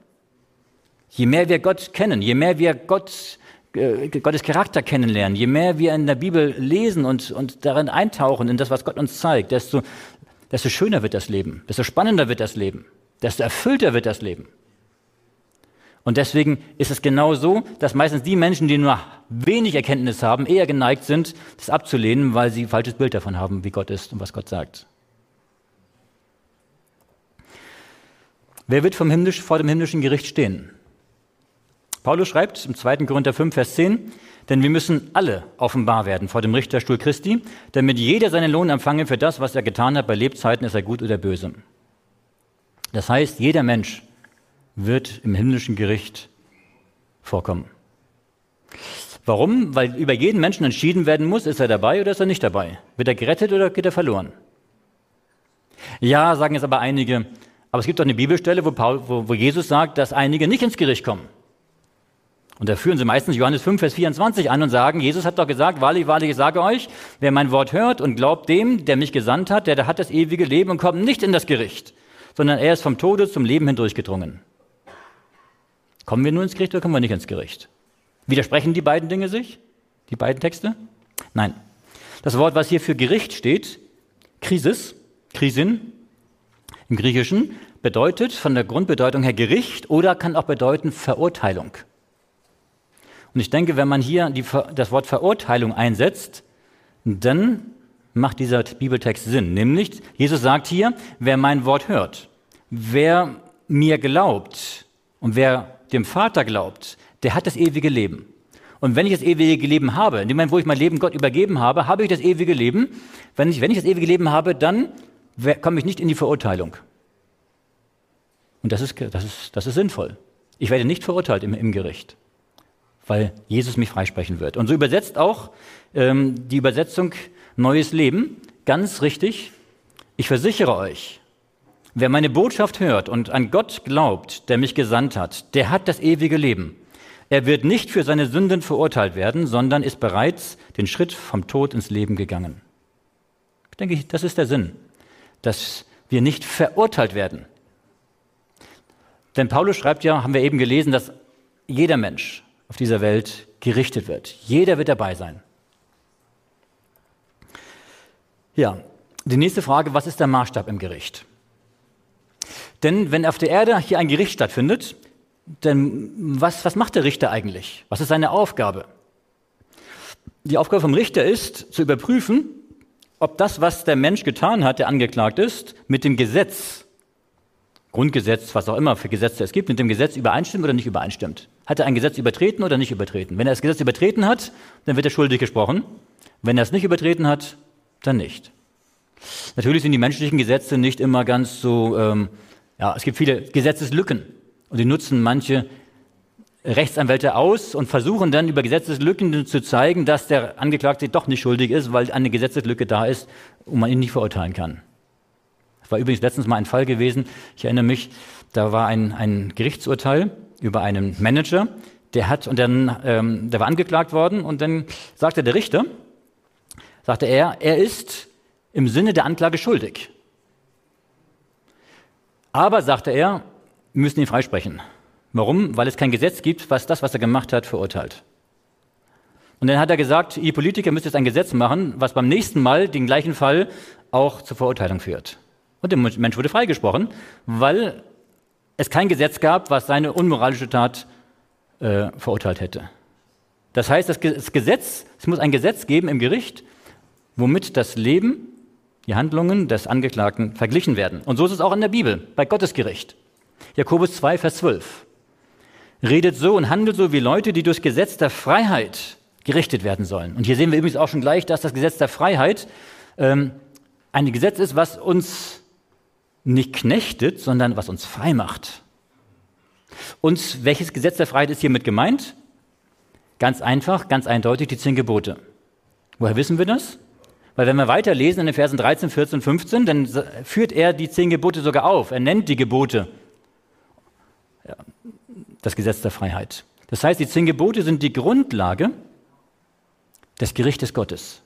Je mehr wir Gott kennen, je mehr wir Gott, äh, Gottes Charakter kennenlernen, je mehr wir in der Bibel lesen und, und darin eintauchen, in das, was Gott uns zeigt, desto, desto schöner wird das Leben, desto spannender wird das Leben, desto erfüllter wird das Leben. Und deswegen ist es genau so, dass meistens die Menschen, die nur wenig Erkenntnis haben, eher geneigt sind, das abzulehnen, weil sie ein falsches Bild davon haben, wie Gott ist und was Gott sagt. Wer wird vom himmlisch, vor dem himmlischen Gericht stehen? Paulus schreibt im 2. Korinther 5, Vers 10, denn wir müssen alle offenbar werden vor dem Richterstuhl Christi, damit jeder seinen Lohn empfange für das, was er getan hat bei Lebzeiten, ist er gut oder böse. Das heißt, jeder Mensch wird im himmlischen Gericht vorkommen. Warum? Weil über jeden Menschen entschieden werden muss, ist er dabei oder ist er nicht dabei? Wird er gerettet oder geht er verloren? Ja, sagen jetzt aber einige, aber es gibt doch eine Bibelstelle, wo, Paul, wo, wo Jesus sagt, dass einige nicht ins Gericht kommen. Und da führen sie meistens Johannes 5, Vers 24 an und sagen, Jesus hat doch gesagt, wahrlich, wahrlich, ich sage euch, wer mein Wort hört und glaubt dem, der mich gesandt hat, der, der hat das ewige Leben und kommt nicht in das Gericht, sondern er ist vom Tode zum Leben hindurchgedrungen. Kommen wir nur ins Gericht oder kommen wir nicht ins Gericht? Widersprechen die beiden Dinge sich? Die beiden Texte? Nein. Das Wort, was hier für Gericht steht, Krisis, Krisin, im Griechischen, bedeutet von der Grundbedeutung her Gericht oder kann auch bedeuten Verurteilung. Und ich denke, wenn man hier die, das Wort Verurteilung einsetzt, dann macht dieser Bibeltext Sinn. Nämlich, Jesus sagt hier, wer mein Wort hört, wer mir glaubt und wer dem Vater glaubt, der hat das ewige Leben. Und wenn ich das ewige Leben habe, in dem Moment, wo ich mein Leben Gott übergeben habe, habe ich das ewige Leben. Wenn ich, wenn ich das ewige Leben habe, dann komme ich nicht in die Verurteilung. Und das ist, das ist, das ist sinnvoll. Ich werde nicht verurteilt im, im Gericht, weil Jesus mich freisprechen wird. Und so übersetzt auch ähm, die Übersetzung Neues Leben ganz richtig. Ich versichere euch, wer meine Botschaft hört und an Gott glaubt, der mich gesandt hat, der hat das ewige Leben. Er wird nicht für seine Sünden verurteilt werden, sondern ist bereits den Schritt vom Tod ins Leben gegangen. Ich denke, das ist der Sinn, dass wir nicht verurteilt werden. Denn Paulus schreibt ja, haben wir eben gelesen, dass jeder Mensch auf dieser Welt gerichtet wird. Jeder wird dabei sein. Ja, die nächste Frage, was ist der Maßstab im Gericht? Denn wenn auf der Erde hier ein Gericht stattfindet, denn was, was macht der Richter eigentlich? Was ist seine Aufgabe? Die Aufgabe vom Richter ist, zu überprüfen, ob das, was der Mensch getan hat, der angeklagt ist, mit dem Gesetz, Grundgesetz, was auch immer für Gesetze es gibt, mit dem Gesetz übereinstimmt oder nicht übereinstimmt. Hat er ein Gesetz übertreten oder nicht übertreten? Wenn er das Gesetz übertreten hat, dann wird er schuldig gesprochen. Wenn er es nicht übertreten hat, dann nicht. Natürlich sind die menschlichen Gesetze nicht immer ganz so, ähm, ja, es gibt viele Gesetzeslücken. Und die nutzen manche Rechtsanwälte aus und versuchen dann über Gesetzeslücken zu zeigen, dass der Angeklagte doch nicht schuldig ist, weil eine Gesetzeslücke da ist und man ihn nicht verurteilen kann. Es war übrigens letztens mal ein Fall gewesen, ich erinnere mich, da war ein, ein Gerichtsurteil über einen Manager, der hat und dann, ähm, der war angeklagt worden und dann sagte der Richter, sagte er, er ist im Sinne der Anklage schuldig. Aber, sagte er, müssen ihn freisprechen. Warum? Weil es kein Gesetz gibt, was das, was er gemacht hat, verurteilt. Und dann hat er gesagt, ihr Politiker müsst jetzt ein Gesetz machen, was beim nächsten Mal den gleichen Fall auch zur Verurteilung führt. Und der Mensch wurde freigesprochen, weil es kein Gesetz gab, was seine unmoralische Tat äh, verurteilt hätte. Das heißt, das Gesetz, es muss ein Gesetz geben im Gericht, womit das Leben, die Handlungen des Angeklagten verglichen werden. Und so ist es auch in der Bibel, bei Gottes Gericht. Jakobus 2, Vers 12. Redet so und handelt so wie Leute, die durch Gesetz der Freiheit gerichtet werden sollen. Und hier sehen wir übrigens auch schon gleich, dass das Gesetz der Freiheit ähm, ein Gesetz ist, was uns nicht knechtet, sondern was uns frei macht. Und welches Gesetz der Freiheit ist hiermit gemeint? Ganz einfach, ganz eindeutig die zehn Gebote. Woher wissen wir das? Weil wenn wir weiterlesen in den Versen 13, 14, 15, dann führt er die zehn Gebote sogar auf. Er nennt die Gebote das Gesetz der Freiheit. Das heißt, die zehn Gebote sind die Grundlage des Gerichtes Gottes.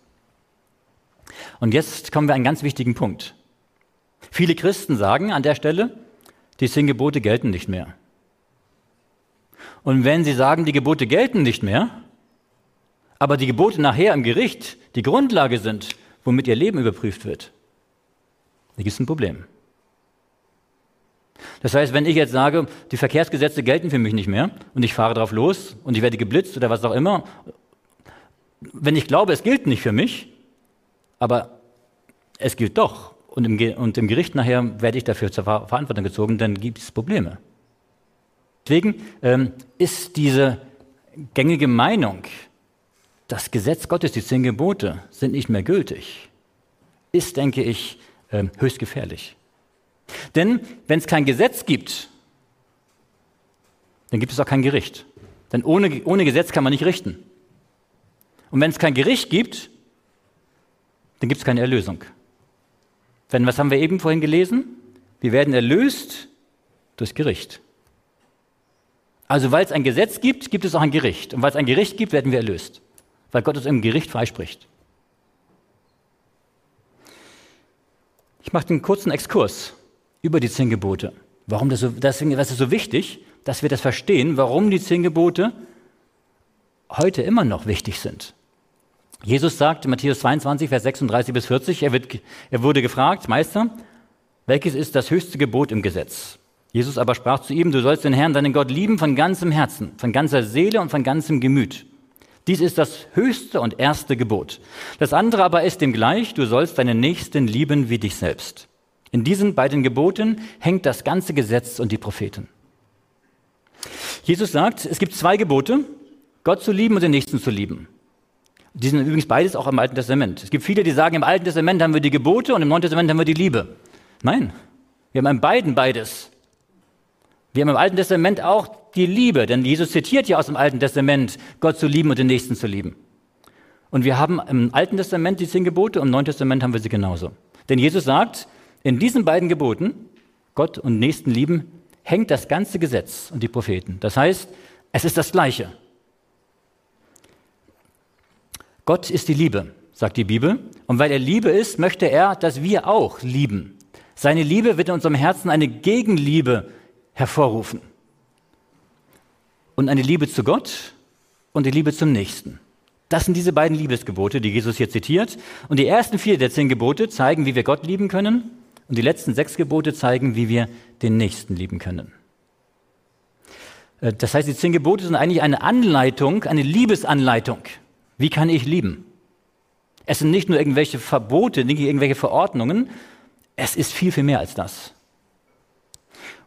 Und jetzt kommen wir an einen ganz wichtigen Punkt. Viele Christen sagen an der Stelle, die zehn Gebote gelten nicht mehr. Und wenn sie sagen, die Gebote gelten nicht mehr, aber die Gebote nachher im Gericht die Grundlage sind, womit ihr Leben überprüft wird, dann gibt es ein Problem. Das heißt, wenn ich jetzt sage, die Verkehrsgesetze gelten für mich nicht mehr und ich fahre drauf los und ich werde geblitzt oder was auch immer, wenn ich glaube, es gilt nicht für mich, aber es gilt doch und im, und im Gericht nachher werde ich dafür zur Verantwortung gezogen, dann gibt es Probleme. Deswegen ähm, ist diese gängige Meinung, das Gesetz Gottes, die zehn Gebote, sind nicht mehr gültig, ist, denke ich, äh, höchst gefährlich. Denn wenn es kein Gesetz gibt, dann gibt es auch kein Gericht. Denn ohne, ohne Gesetz kann man nicht richten. Und wenn es kein Gericht gibt, dann gibt es keine Erlösung. Denn was haben wir eben vorhin gelesen? Wir werden erlöst durch Gericht. Also weil es ein Gesetz gibt, gibt es auch ein Gericht. Und weil es ein Gericht gibt, werden wir erlöst. Weil Gott uns im Gericht freispricht. Ich mache einen kurzen Exkurs über die zehn Gebote. Warum das so, deswegen, das ist so wichtig, dass wir das verstehen, warum die zehn Gebote heute immer noch wichtig sind. Jesus sagt in Matthäus 22, Vers 36 bis 40, er, wird, er wurde gefragt, Meister, welches ist das höchste Gebot im Gesetz? Jesus aber sprach zu ihm, du sollst den Herrn, deinen Gott lieben von ganzem Herzen, von ganzer Seele und von ganzem Gemüt, Dies ist das höchste und erste Gebot. Das andere aber ist dem gleich, du sollst deinen Nächsten lieben wie dich selbst. In diesen beiden Geboten hängt das ganze Gesetz und die Propheten. Jesus sagt, es gibt zwei Gebote, Gott zu lieben und den Nächsten zu lieben. Die sind übrigens beides auch im Alten Testament. Es gibt viele, die sagen, im Alten Testament haben wir die Gebote und im Neuen Testament haben wir die Liebe. Nein, wir haben in beiden beides. Wir haben im Alten Testament auch die Liebe, denn Jesus zitiert ja aus dem Alten Testament, Gott zu lieben und den Nächsten zu lieben. Und wir haben im Alten Testament die zehn Gebote und im Neuen Testament haben wir sie genauso. Denn Jesus sagt, in diesen beiden Geboten, Gott und Nächsten lieben, hängt das ganze Gesetz und die Propheten. Das heißt, es ist das Gleiche. Gott ist die Liebe, sagt die Bibel. Und weil er Liebe ist, möchte er, dass wir auch lieben. Seine Liebe wird in unserem Herzen eine Gegenliebe hervorrufen. Und eine Liebe zu Gott und die Liebe zum Nächsten. Das sind diese beiden Liebesgebote, die Jesus hier zitiert. Und die ersten vier der zehn Gebote zeigen, wie wir Gott lieben können. Und die letzten sechs Gebote zeigen, wie wir den Nächsten lieben können. Äh, das heißt, die zehn Gebote sind eigentlich eine Anleitung, eine Liebesanleitung. Wie kann ich lieben? Es sind nicht nur irgendwelche Verbote, nicht irgendwelche Verordnungen. Es ist viel, viel mehr als das.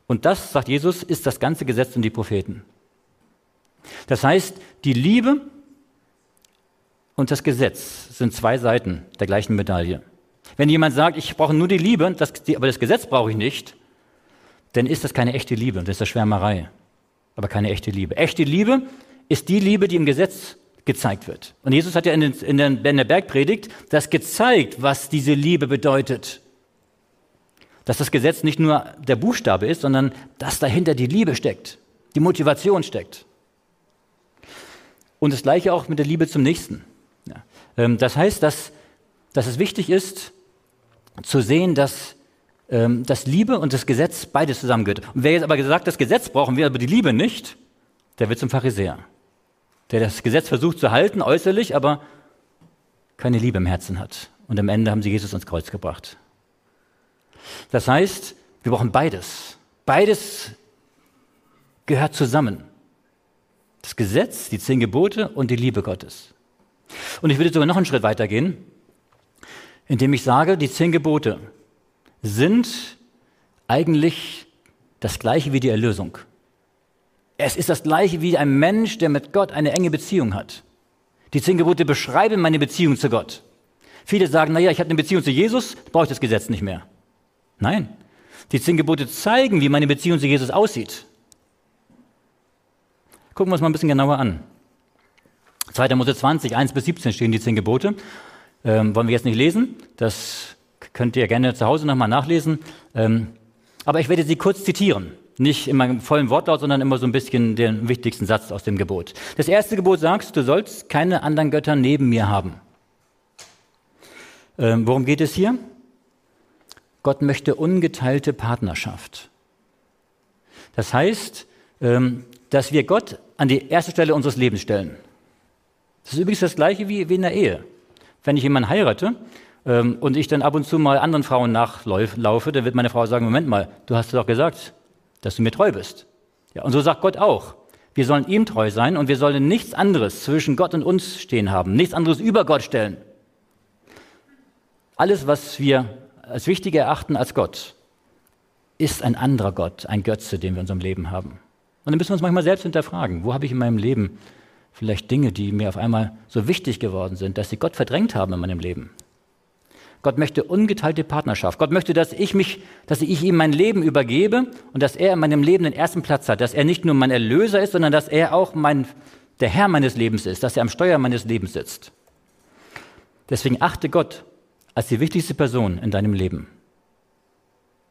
Und das, sagt Jesus, ist das ganze Gesetz und die Propheten. Das heißt, die Liebe und das Gesetz sind zwei Seiten der gleichen Medaille. Wenn jemand sagt, ich brauche nur die Liebe, das, aber das Gesetz brauche ich nicht, dann ist das keine echte Liebe, das ist das Schwärmerei, aber keine echte Liebe. Echte Liebe ist die Liebe, die im Gesetz gezeigt wird. Und Jesus hat ja in, den, in der Bergpredigt das gezeigt, was diese Liebe bedeutet dass das Gesetz nicht nur der Buchstabe ist, sondern dass dahinter die Liebe steckt, die Motivation steckt. Und das gleiche auch mit der Liebe zum Nächsten. Ähm, das heißt, dass, dass es wichtig ist, zu sehen, dass ähm, das Liebe und das Gesetz beides zusammengehört. Und wer jetzt aber gesagt, das Gesetz brauchen wir, aber die Liebe nicht, der wird zum Pharisäer. Der das Gesetz versucht zu halten, äußerlich, aber keine Liebe im Herzen hat. Und am Ende haben sie Jesus ans Kreuz gebracht. Das heißt, wir brauchen beides. Beides gehört zusammen. Das Gesetz, die zehn Gebote und die Liebe Gottes. Und ich würde sogar noch einen Schritt weiter gehen, indem ich sage, die zehn Gebote sind eigentlich das gleiche wie die Erlösung. Es ist das gleiche wie ein Mensch, der mit Gott eine enge Beziehung hat. Die zehn Gebote beschreiben meine Beziehung zu Gott. Viele sagen, naja, ich habe eine Beziehung zu Jesus, brauche ich das Gesetz nicht mehr. Nein, die zehn Gebote zeigen, wie meine Beziehung zu Jesus aussieht. Gucken wir uns mal ein bisschen genauer an. 2. Mose 20, 1 bis 17 stehen die zehn Gebote. Ähm, wollen wir jetzt nicht lesen. Das könnt ihr gerne zu Hause nochmal nachlesen. Ähm, aber ich werde sie kurz zitieren. Nicht in meinem vollen Wortlaut, sondern immer so ein bisschen den wichtigsten Satz aus dem Gebot. Das erste Gebot sagt, du sollst keine anderen Götter neben mir haben. Ähm, worum geht es hier? Gott möchte ungeteilte Partnerschaft. Das heißt, ähm, dass wir Gott an die erste Stelle unseres Lebens stellen. Das ist übrigens das Gleiche wie in der Ehe. Wenn ich jemanden heirate ähm, und ich dann ab und zu mal anderen Frauen nachlaufe, dann wird meine Frau sagen, Moment mal, du hast doch gesagt, dass du mir treu bist. Ja, und so sagt Gott auch. Wir sollen ihm treu sein und wir sollen nichts anderes zwischen Gott und uns stehen haben, nichts anderes über Gott stellen. Alles, was wir als wichtiger erachten als Gott, ist ein anderer Gott, ein Götze, den wir in unserem Leben haben. Und dann müssen wir uns manchmal selbst hinterfragen, wo habe ich in meinem Leben vielleicht Dinge, die mir auf einmal so wichtig geworden sind, dass sie Gott verdrängt haben in meinem Leben. Gott möchte ungeteilte Partnerschaft. Gott möchte, dass ich mich, dass ich ihm mein Leben übergebe und dass er in meinem Leben den ersten Platz hat, dass er nicht nur mein Erlöser ist, sondern dass er auch mein, der Herr meines Lebens ist, dass er am Steuer meines Lebens sitzt. Deswegen achte Gott als die wichtigste Person in deinem Leben.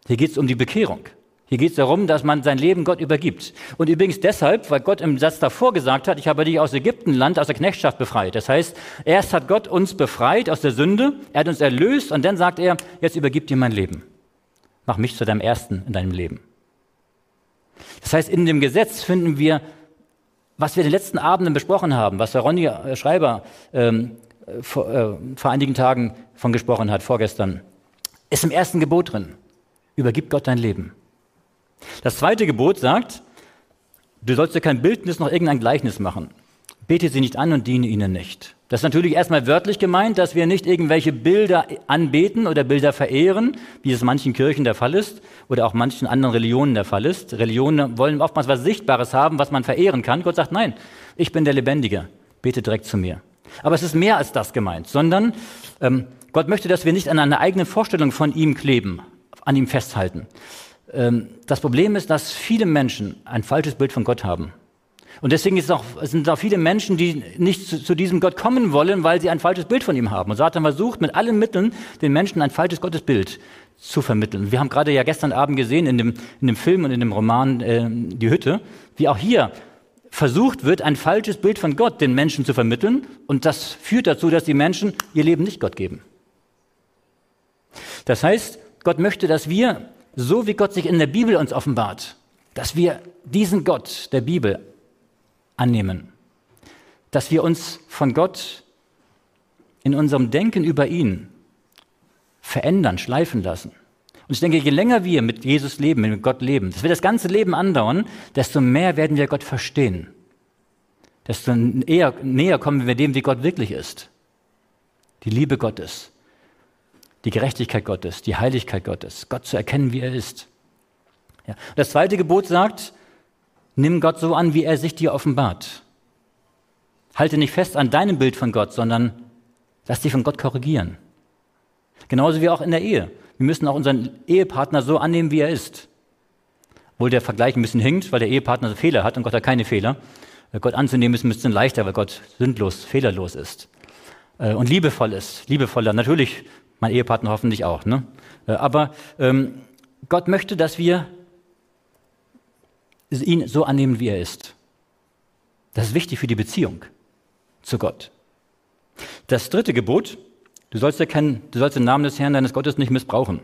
Hier geht es um die Bekehrung. Hier geht es darum, dass man sein Leben Gott übergibt. Und übrigens deshalb, weil Gott im Satz davor gesagt hat, ich habe dich aus Ägyptenland, aus der Knechtschaft befreit. Das heißt, erst hat Gott uns befreit aus der Sünde, er hat uns erlöst und dann sagt er, jetzt übergib dir mein Leben. Mach mich zu deinem Ersten in deinem Leben. Das heißt, in dem Gesetz finden wir, was wir in den letzten Abenden besprochen haben, was der Ronny Schreiber ähm, vor, äh, vor einigen Tagen von gesprochen hat, vorgestern, ist im ersten Gebot drin. Übergib Gott dein Leben. Das zweite Gebot sagt, du sollst dir kein Bildnis noch irgendein Gleichnis machen. Bete sie nicht an und diene ihnen nicht. Das ist natürlich erstmal wörtlich gemeint, dass wir nicht irgendwelche Bilder anbeten oder Bilder verehren, wie es manchen Kirchen der Fall ist oder auch manchen anderen Religionen der Fall ist. Religionen wollen oftmals was Sichtbares haben, was man verehren kann. Gott sagt, nein, ich bin der Lebendige, bete direkt zu mir. Aber es ist mehr als das gemeint, sondern ähm, Gott möchte, dass wir nicht an einer eigenen Vorstellung von ihm kleben, an ihm festhalten. Ähm, das Problem ist, dass viele Menschen ein falsches Bild von Gott haben. Und deswegen auch, sind auch viele Menschen, die nicht zu, zu, diesem Gott kommen wollen, weil sie ein falsches Bild von ihm haben. Und Satan versucht mit allen Mitteln, den Menschen ein falsches Gottesbild zu vermitteln. Wir haben gerade ja gestern Abend gesehen in dem, in dem Film und in dem Roman äh, Die Hütte, wie auch hier versucht wird, ein falsches Bild von Gott den Menschen zu vermitteln. Und das führt dazu, dass die Menschen ihr Leben nicht Gott geben. Das heißt, Gott möchte, dass wir, so wie Gott sich in der Bibel uns offenbart, dass wir diesen Gott der Bibel annehmen. Dass wir uns von Gott in unserem Denken über ihn verändern, schleifen lassen. Und ich denke, je länger wir mit Jesus leben, mit Gott leben, das wird das ganze Leben andauern, desto mehr werden wir Gott verstehen. Desto eher, näher kommen wir dem, wie Gott wirklich ist. Die Liebe Gottes, die Gerechtigkeit Gottes, die Heiligkeit Gottes, Gott zu erkennen, wie er ist. Ja. Das zweite Gebot sagt, Nimm Gott so an, wie er sich dir offenbart. Halte nicht fest an deinem Bild von Gott, sondern lass dich von Gott korrigieren. Genauso wie auch in der Ehe. Wir müssen auch unseren Ehepartner so annehmen, wie er ist. Obwohl der Vergleich ein bisschen hinkt, weil der Ehepartner Fehler hat und Gott hat keine Fehler. Äh, Gott anzunehmen ist ein bisschen leichter, weil Gott sündlos, fehlerlos ist. Äh, und liebevoll ist. Liebevoller. Natürlich, mein Ehepartner hoffentlich auch. Ne? Äh, aber ähm, Gott möchte, dass wir ihn so annehmen, wie er ist. Das ist wichtig für die Beziehung zu Gott. Das dritte Gebot, du sollst, erkennen, du sollst den Namen des Herrn deines Gottes nicht missbrauchen.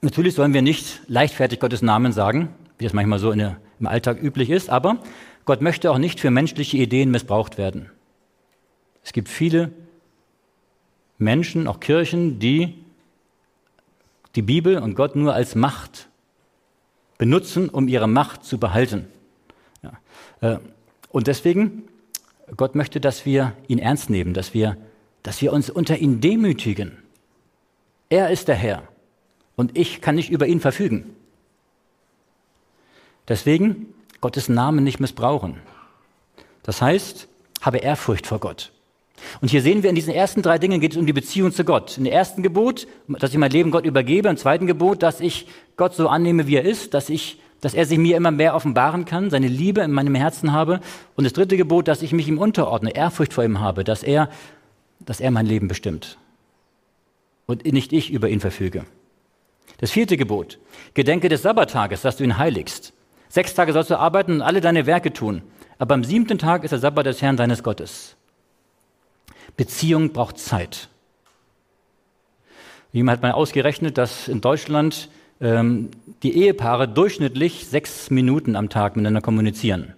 Natürlich sollen wir nicht leichtfertig Gottes Namen sagen, wie das manchmal so der, im Alltag üblich ist, aber Gott möchte auch nicht für menschliche Ideen missbraucht werden. Es gibt viele Menschen, auch Kirchen, die die Bibel und Gott nur als Macht benutzen, um ihre Macht zu behalten. Ja. Äh, und deswegen, Gott möchte, dass wir ihn ernst nehmen, dass wir, dass wir uns unter ihn demütigen. Er ist der Herr und ich kann nicht über ihn verfügen. Deswegen Gottes Namen nicht missbrauchen. Das heißt, habe Ehrfurcht vor Gott. Und hier sehen wir in diesen ersten drei Dingen geht es um die Beziehung zu Gott. In dem ersten Gebot, dass ich mein Leben Gott übergebe. Im zweiten Gebot, dass ich Gott so annehme, wie er ist, dass ich, dass er sich mir immer mehr offenbaren kann, seine Liebe in meinem Herzen habe. Und das dritte Gebot, dass ich mich ihm unterordne, Ehrfurcht vor ihm habe, dass er, dass er mein Leben bestimmt. Und nicht ich über ihn verfüge. Das vierte Gebot, gedenke des Sabbattages, dass du ihn heiligst. Sechs Tage sollst du arbeiten und alle deine Werke tun. Aber am siebten Tag ist der Sabbat des Herrn deines Gottes. Beziehung braucht Zeit. Jemand hat mal ausgerechnet, dass in Deutschland ähm, die Ehepaare durchschnittlich sechs Minuten am Tag miteinander kommunizieren.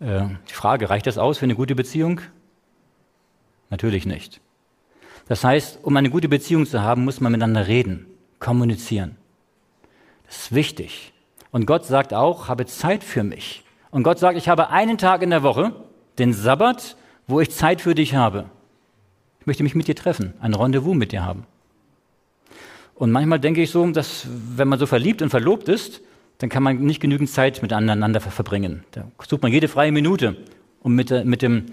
Äh, die Frage, reicht das aus für eine gute Beziehung? Natürlich nicht. Das heißt, um eine gute Beziehung zu haben, muss man miteinander reden, kommunizieren. Das ist wichtig. Und Gott sagt auch, habe Zeit für mich. Und Gott sagt, ich habe einen Tag in der Woche, den Sabbat, wo ich Zeit für dich habe. Ich möchte mich mit dir treffen, ein Rendezvous mit dir haben. Und manchmal denke ich so, dass wenn man so verliebt und verlobt ist, dann kann man nicht genügend Zeit miteinander verbringen. Da sucht man jede freie Minute, um mit, mit, dem,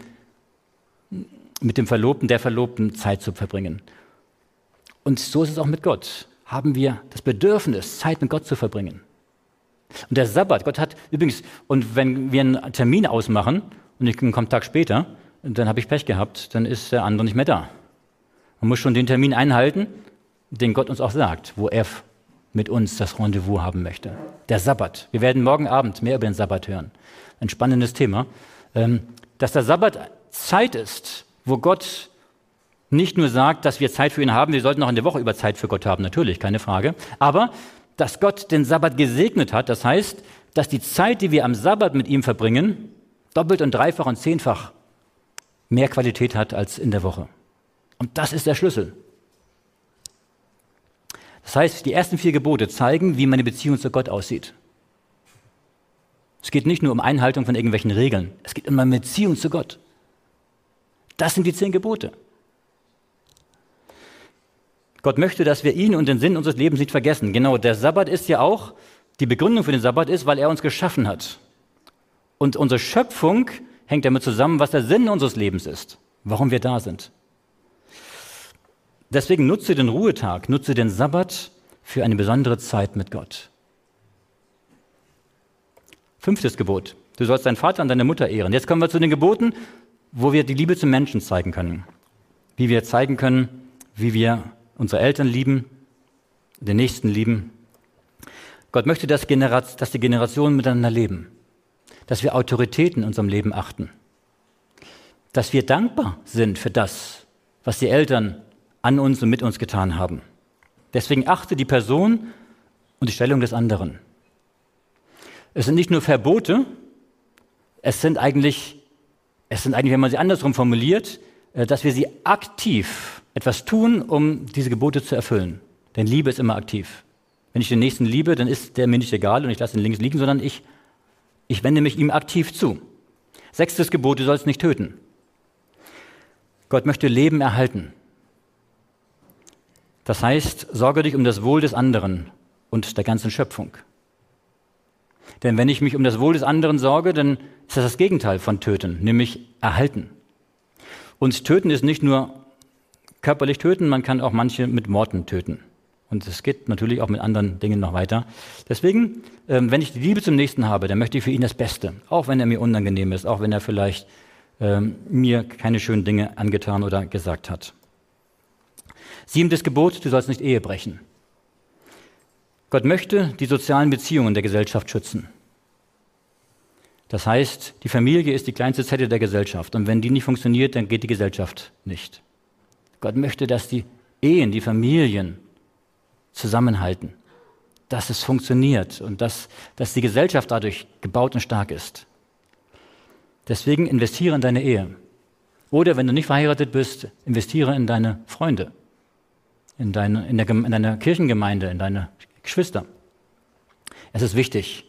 mit dem Verlobten, der Verlobten Zeit zu verbringen. Und so ist es auch mit Gott. Haben wir das Bedürfnis, Zeit mit Gott zu verbringen. Und der Sabbat, Gott hat übrigens, und wenn wir einen Termin ausmachen und ich komme einen Tag später, dann habe ich Pech gehabt, dann ist der andere nicht mehr da. Man muss schon den Termin einhalten, den Gott uns auch sagt, wo er mit uns das Rendezvous haben möchte. Der Sabbat. Wir werden morgen Abend mehr über den Sabbat hören. Ein spannendes Thema. Ähm, dass der Sabbat Zeit ist, wo Gott nicht nur sagt, dass wir Zeit für ihn haben, wir sollten auch in der Woche über Zeit für Gott haben, natürlich, keine Frage. Aber dass Gott den Sabbat gesegnet hat, das heißt, dass die Zeit, die wir am Sabbat mit ihm verbringen, doppelt und dreifach und zehnfach mehr Qualität hat als in der Woche. Und das ist der Schlüssel. Das heißt, die ersten vier Gebote zeigen, wie meine Beziehung zu Gott aussieht. Es geht nicht nur um Einhaltung von irgendwelchen Regeln, es geht um eine Beziehung zu Gott. Das sind die zehn Gebote. Gott möchte, dass wir ihn und den Sinn unseres Lebens nicht vergessen. Genau, der Sabbat ist ja auch, die Begründung für den Sabbat ist, weil er uns geschaffen hat. Und unsere Schöpfung hängt damit zusammen, was der Sinn unseres Lebens ist, warum wir da sind. Deswegen nutze den Ruhetag, nutze den Sabbat für eine besondere Zeit mit Gott. Fünftes Gebot. Du sollst deinen Vater und deine Mutter ehren. Jetzt kommen wir zu den Geboten, wo wir die Liebe zum Menschen zeigen können. Wie wir zeigen können, wie wir unsere Eltern lieben, den Nächsten lieben. Gott möchte, dass, dass die Generationen miteinander leben, dass wir Autoritäten in unserem Leben achten, dass wir dankbar sind für das, was die Eltern an uns und mit uns getan haben. Deswegen achte die Person und die Stellung des anderen. Es sind nicht nur Verbote, es sind eigentlich, es sind eigentlich, wenn man sie andersrum formuliert, äh, dass wir sie aktiv etwas tun, um diese Gebote zu erfüllen. Denn Liebe ist immer aktiv. Wenn ich den Nächsten liebe, dann ist der mir nicht egal und ich lasse ihn links liegen, sondern ich, ich wende mich ihm aktiv zu. Sechstes Gebot, du sollst nicht töten. Gott möchte Leben erhalten. Das heißt, sorge dich um das Wohl des anderen und der ganzen Schöpfung. Denn wenn ich mich um das Wohl des anderen sorge, dann ist das das Gegenteil von töten, nämlich erhalten. Und töten ist nicht nur körperlich töten, man kann auch manche mit Worten töten. Und es geht natürlich auch mit anderen Dingen noch weiter. Deswegen, ähm, wenn ich die Liebe zum Nächsten habe, dann möchte ich für ihn das Beste, auch wenn er mir unangenehm ist, auch wenn er vielleicht ähm, mir keine schönen Dinge angetan oder gesagt hat. Siebentes Gebot, du sollst nicht Ehe brechen. Gott möchte die sozialen Beziehungen der Gesellschaft schützen. Das heißt, die Familie ist die kleinste Zelle der Gesellschaft und wenn die nicht funktioniert, dann geht die Gesellschaft nicht. Gott möchte, dass die Ehen, die Familien zusammenhalten, dass es funktioniert und dass, dass die Gesellschaft dadurch gebaut und stark ist. Deswegen investiere in deine Ehe. Oder wenn du nicht verheiratet bist, investiere in deine Freunde, in deine, in, der, in deine Kirchengemeinde, in deine Geschwister, es ist wichtig,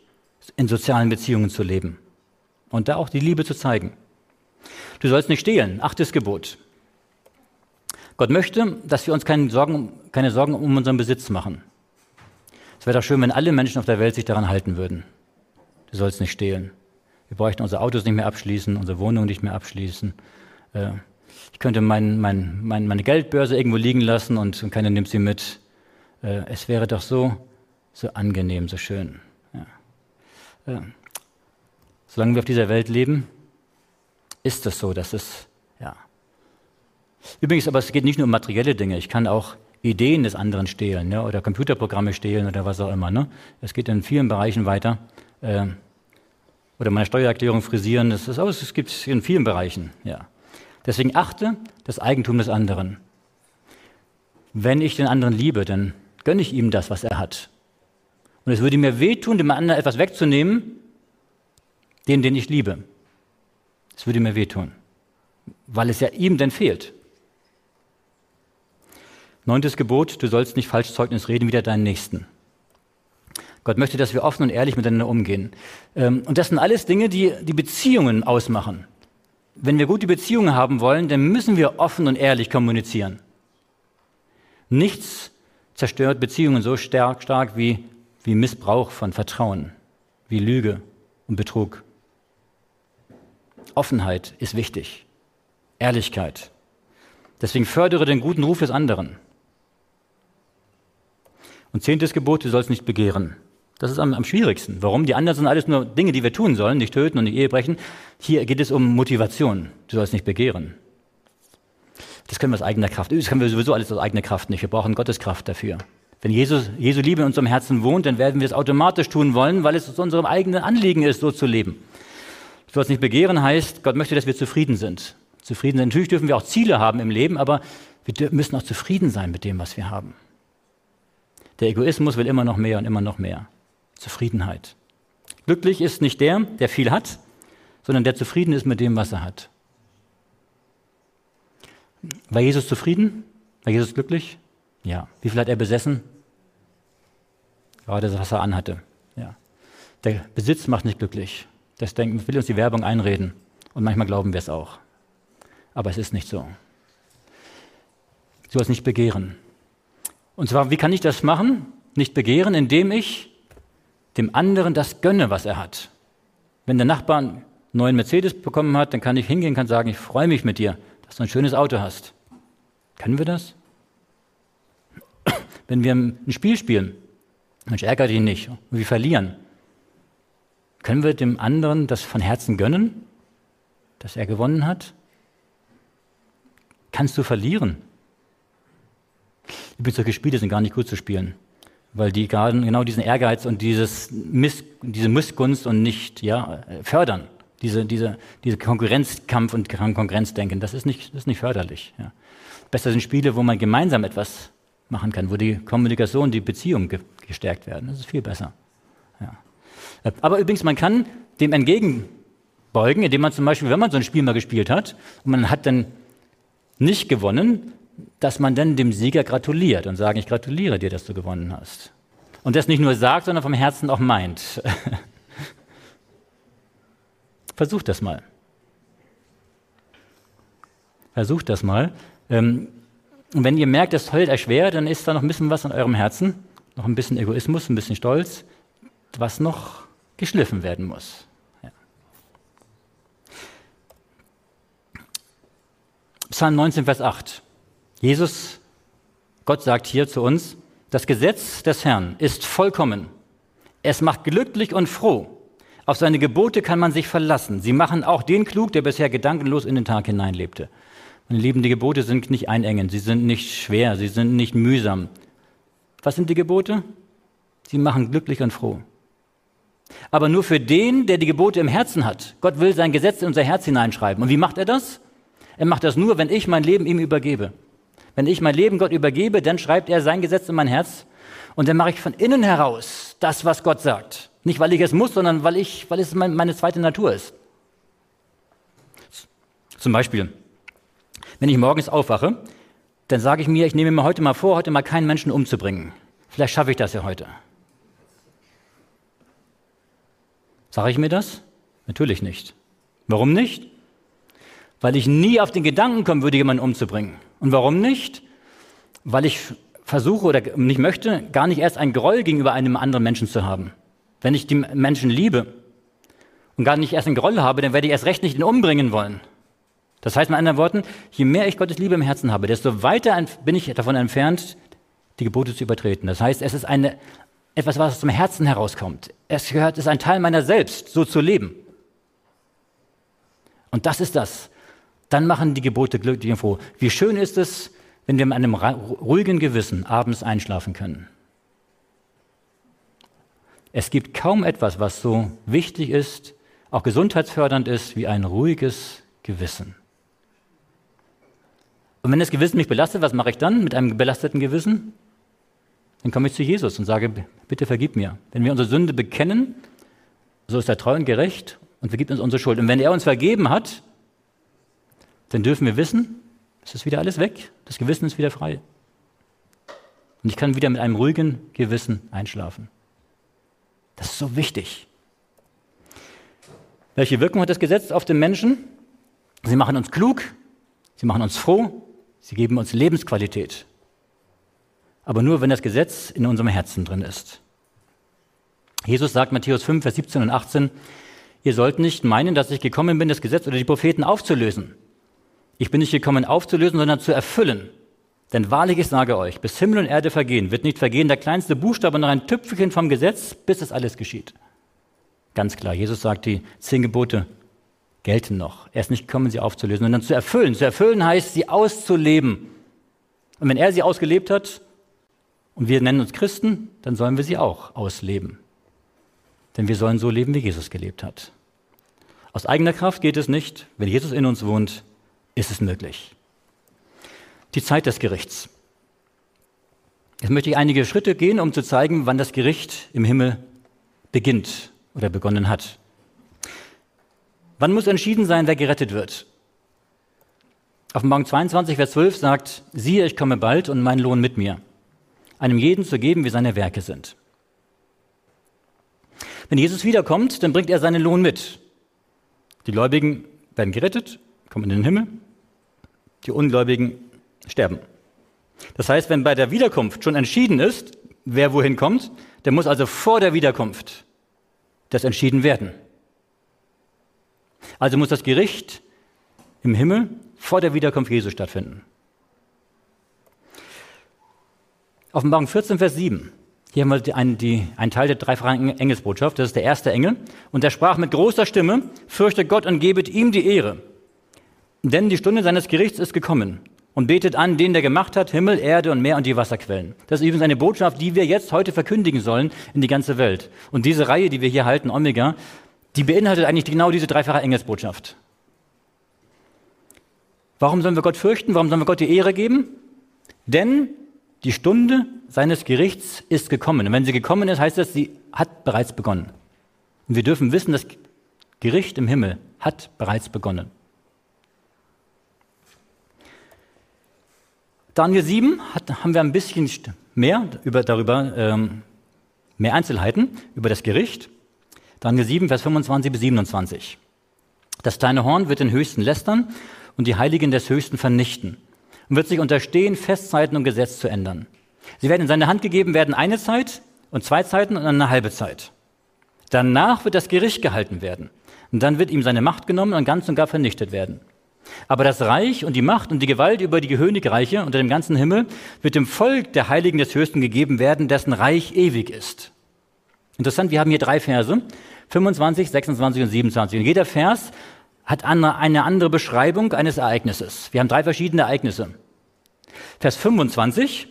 in sozialen Beziehungen zu leben und da auch die Liebe zu zeigen. Du sollst nicht stehlen, achtes Gebot. Gott möchte, dass wir uns keine Sorgen, keine Sorgen um unseren Besitz machen. Es wäre doch schön, wenn alle Menschen auf der Welt sich daran halten würden. Du sollst nicht stehlen. Wir bräuchten unsere Autos nicht mehr abschließen, unsere Wohnungen nicht mehr abschließen. Äh, ich könnte mein, mein, mein, meine Geldbörse irgendwo liegen lassen und keiner nimmt sie mit. Äh, es wäre doch so, so angenehm, so schön. Ja. Äh, solange wir auf dieser Welt leben, ist es so, dass es, ja. Übrigens, aber es geht nicht nur um materielle Dinge. Ich kann auch Ideen des anderen stehlen ja, oder Computerprogramme stehlen oder was auch immer. Ne? Es geht in vielen Bereichen weiter. Äh, oder meine Steuererklärung frisieren. Das ist, es gibt in vielen Bereichen. Ja. Deswegen achte das Eigentum des anderen. Wenn ich den anderen liebe, dann gönne ich ihm das, was er hat. Und es würde mir wehtun, dem anderen etwas wegzunehmen, den, den ich liebe. Es würde mir wehtun, weil es ja ihm denn fehlt. Neuntes Gebot, du sollst nicht falsch Zeugnis reden, wieder deinen Nächsten. Gott möchte, dass wir offen und ehrlich miteinander umgehen. Ähm, und das sind alles Dinge, die die Beziehungen ausmachen. Wenn wir gute Beziehungen haben wollen, dann müssen wir offen und ehrlich kommunizieren. Nichts zerstört Beziehungen so stark, stark wie, wie Missbrauch von Vertrauen, wie Lüge und Betrug. Offenheit ist wichtig. Ehrlichkeit. Deswegen fördere den guten Ruf des anderen. Und zehntes Gebot, du sollst nicht begehren. Das ist am, am, schwierigsten. Warum? Die anderen sind alles nur Dinge, die wir tun sollen, nicht töten und nicht Ehe brechen. Hier geht es um Motivation. Du sollst nicht begehren. Das können wir aus eigener Kraft. Das können wir sowieso alles aus eigener Kraft nicht. Wir brauchen Gottes Kraft dafür. Wenn Jesus, Jesu Liebe in unserem Herzen wohnt, dann werden wir es automatisch tun wollen, weil es unserem eigenen Anliegen ist, so zu leben. Du sollst nicht begehren heißt, Gott möchte, dass wir zufrieden sind. Zufrieden sein. Natürlich dürfen wir auch Ziele haben im Leben, aber wir müssen auch zufrieden sein mit dem, was wir haben. Der Egoismus will immer noch mehr und immer noch mehr. Zufriedenheit. Glücklich ist nicht der, der viel hat, sondern der zufrieden ist mit dem, was er hat. War Jesus zufrieden? War Jesus glücklich? Ja. Wie viel hat er besessen? Gerade das, was er anhatte. Ja. Der Besitz macht nicht glücklich. Das denken, will uns die Werbung einreden. Und manchmal glauben wir es auch. Aber es ist nicht so. Du sollst nicht begehren. Und zwar, wie kann ich das machen? Nicht begehren, indem ich dem anderen das gönne, was er hat. Wenn der Nachbar einen neuen Mercedes bekommen hat, dann kann ich hingehen, kann sagen, ich freue mich mit dir, dass du ein schönes Auto hast. Können wir das? Wenn wir ein Spiel spielen, Mensch, ärgert ihn nicht, und wir verlieren, können wir dem anderen das von Herzen gönnen, dass er gewonnen hat? Kannst du verlieren? Übrigens, solche Spiele sind gar nicht gut zu spielen, weil die gerade genau diesen Ehrgeiz und dieses Miss, diese Missgunst und nicht ja, fördern. Diese, diese, diese Konkurrenzkampf und Konkurrenzdenken, das ist nicht, das ist nicht förderlich. Ja. Besser sind Spiele, wo man gemeinsam etwas machen kann, wo die Kommunikation, die Beziehung ge gestärkt werden. Das ist viel besser. Ja. Aber übrigens, man kann dem entgegenbeugen, indem man zum Beispiel, wenn man so ein Spiel mal gespielt hat und man hat dann nicht gewonnen, dass man dann dem Sieger gratuliert und sagt, ich gratuliere dir, dass du gewonnen hast. Und das nicht nur sagt, sondern vom Herzen auch meint. Versucht das mal. Versucht das mal. Ähm, und wenn ihr merkt, das fällt euch schwer, dann ist da noch ein bisschen was an eurem Herzen, noch ein bisschen Egoismus, ein bisschen Stolz, was noch geschliffen werden muss. Ja. Psalm 19, Vers 8. Jesus, Gott sagt hier zu uns, das Gesetz des Herrn ist vollkommen. Es macht glücklich und froh. Auf seine Gebote kann man sich verlassen. Sie machen auch den klug, der bisher gedankenlos in den Tag hineinlebte. Meine Lieben, die Gebote sind nicht einengend, sie sind nicht schwer, sie sind nicht mühsam. Was sind die Gebote? Sie machen glücklich und froh. Aber nur für den, der die Gebote im Herzen hat. Gott will sein Gesetz in unser Herz hineinschreiben. Und wie macht er das? Er macht das nur, wenn ich mein Leben ihm übergebe. Wenn ich mein Leben Gott übergebe, dann schreibt er sein Gesetz in mein Herz und dann mache ich von innen heraus das, was Gott sagt. Nicht, weil ich es muss, sondern weil, ich, weil es meine zweite Natur ist. Zum Beispiel, wenn ich morgens aufwache, dann sage ich mir, ich nehme mir heute mal vor, heute mal keinen Menschen umzubringen. Vielleicht schaffe ich das ja heute. Sage ich mir das? Natürlich nicht. Warum nicht? Weil ich nie auf den Gedanken kommen würde, jemanden umzubringen. Und warum nicht? Weil ich versuche oder nicht möchte, gar nicht erst ein Groll gegenüber einem anderen Menschen zu haben. Wenn ich die Menschen liebe und gar nicht erst ein Groll habe, dann werde ich erst recht nicht ihn umbringen wollen. Das heißt mit anderen Worten, je mehr ich Gottes Liebe im Herzen habe, desto weiter bin ich davon entfernt, die Gebote zu übertreten. Das heißt, es ist eine, etwas, was aus dem Herzen herauskommt. Es gehört, es ist ein Teil meiner selbst, so zu leben. Und das ist das. Dann machen die Gebote glücklich und froh. Wie schön ist es, wenn wir mit einem ruhigen Gewissen abends einschlafen können. Es gibt kaum etwas, was so wichtig ist, auch gesundheitsfördernd ist, wie ein ruhiges Gewissen. Und wenn das Gewissen mich belastet, was mache ich dann mit einem belasteten Gewissen? Dann komme ich zu Jesus und sage, bitte vergib mir. Wenn wir unsere Sünde bekennen, so ist er treu und gerecht und vergibt uns unsere Schuld. Und wenn er uns vergeben hat, dann dürfen wir wissen, es ist wieder alles weg, das Gewissen ist wieder frei. Und ich kann wieder mit einem ruhigen Gewissen einschlafen. Das ist so wichtig. Welche Wirkung hat das Gesetz auf den Menschen? Sie machen uns klug, sie machen uns froh, sie geben uns Lebensqualität. Aber nur, wenn das Gesetz in unserem Herzen drin ist. Jesus sagt Matthäus 5, Vers 17 und 18, ihr sollt nicht meinen, dass ich gekommen bin, das Gesetz oder die Propheten aufzulösen. Ich bin nicht gekommen aufzulösen, sondern zu erfüllen. Denn wahrlich, ich sage euch, bis Himmel und Erde vergehen, wird nicht vergehen der kleinste Buchstabe noch ein Tüpfelchen vom Gesetz, bis es alles geschieht. Ganz klar, Jesus sagt, die zehn Gebote gelten noch. Er ist nicht gekommen, sie aufzulösen, sondern zu erfüllen. Zu erfüllen heißt, sie auszuleben. Und wenn er sie ausgelebt hat und wir nennen uns Christen, dann sollen wir sie auch ausleben. Denn wir sollen so leben, wie Jesus gelebt hat. Aus eigener Kraft geht es nicht. Wenn Jesus in uns wohnt, ist es möglich. Die Zeit des Gerichts. Jetzt möchte ich einige Schritte gehen, um zu zeigen, wann das Gericht im Himmel beginnt oder begonnen hat. Wann muss entschieden sein, wer gerettet wird? Auf Morgen 22, Vers 12 sagt, siehe, ich komme bald und mein Lohn mit mir, einem jeden zu geben, wie seine Werke sind. Wenn Jesus wiederkommt, dann bringt er seinen Lohn mit. Die Gläubigen werden gerettet, kommen in den Himmel. Die Ungläubigen sterben. Das heißt, wenn bei der Wiederkunft schon entschieden ist, wer wohin kommt, dann muss also vor der Wiederkunft das entschieden werden. Also muss das Gericht im Himmel vor der Wiederkunft Jesu stattfinden. Offenbarung 14, Vers 7. Hier haben wir die, ein, die, einen Teil der dreifachen Engelsbotschaft. Das ist der erste Engel. Und er sprach mit großer Stimme, fürchte Gott und gebet ihm die Ehre. Denn die Stunde seines Gerichts ist gekommen. Und betet an den, der gemacht hat, Himmel, Erde und Meer und die Wasserquellen. Das ist übrigens eine Botschaft, die wir jetzt heute verkündigen sollen in die ganze Welt. Und diese Reihe, die wir hier halten, Omega, die beinhaltet eigentlich genau diese dreifache Engelsbotschaft. Warum sollen wir Gott fürchten? Warum sollen wir Gott die Ehre geben? Denn die Stunde seines Gerichts ist gekommen. Und wenn sie gekommen ist, heißt das, sie hat bereits begonnen. Und wir dürfen wissen, das Gericht im Himmel hat bereits begonnen. Daniel 7 hat, haben wir ein bisschen mehr über, darüber, ähm, mehr Einzelheiten über das Gericht. Daniel 7, Vers 25 bis 27. Das kleine Horn wird den Höchsten lästern und die Heiligen des Höchsten vernichten und wird sich unterstehen, Festzeiten und Gesetz zu ändern. Sie werden in seine Hand gegeben werden eine Zeit und zwei Zeiten und eine halbe Zeit. Danach wird das Gericht gehalten werden. Und dann wird ihm seine Macht genommen und ganz und gar vernichtet werden. Aber das Reich und die Macht und die Gewalt über die Königreiche unter dem ganzen Himmel wird dem Volk der Heiligen des Höchsten gegeben werden, dessen Reich ewig ist. Interessant, wir haben hier drei Verse, 25, 26 und 27. Und jeder Vers hat eine andere Beschreibung eines Ereignisses. Wir haben drei verschiedene Ereignisse. Vers 25,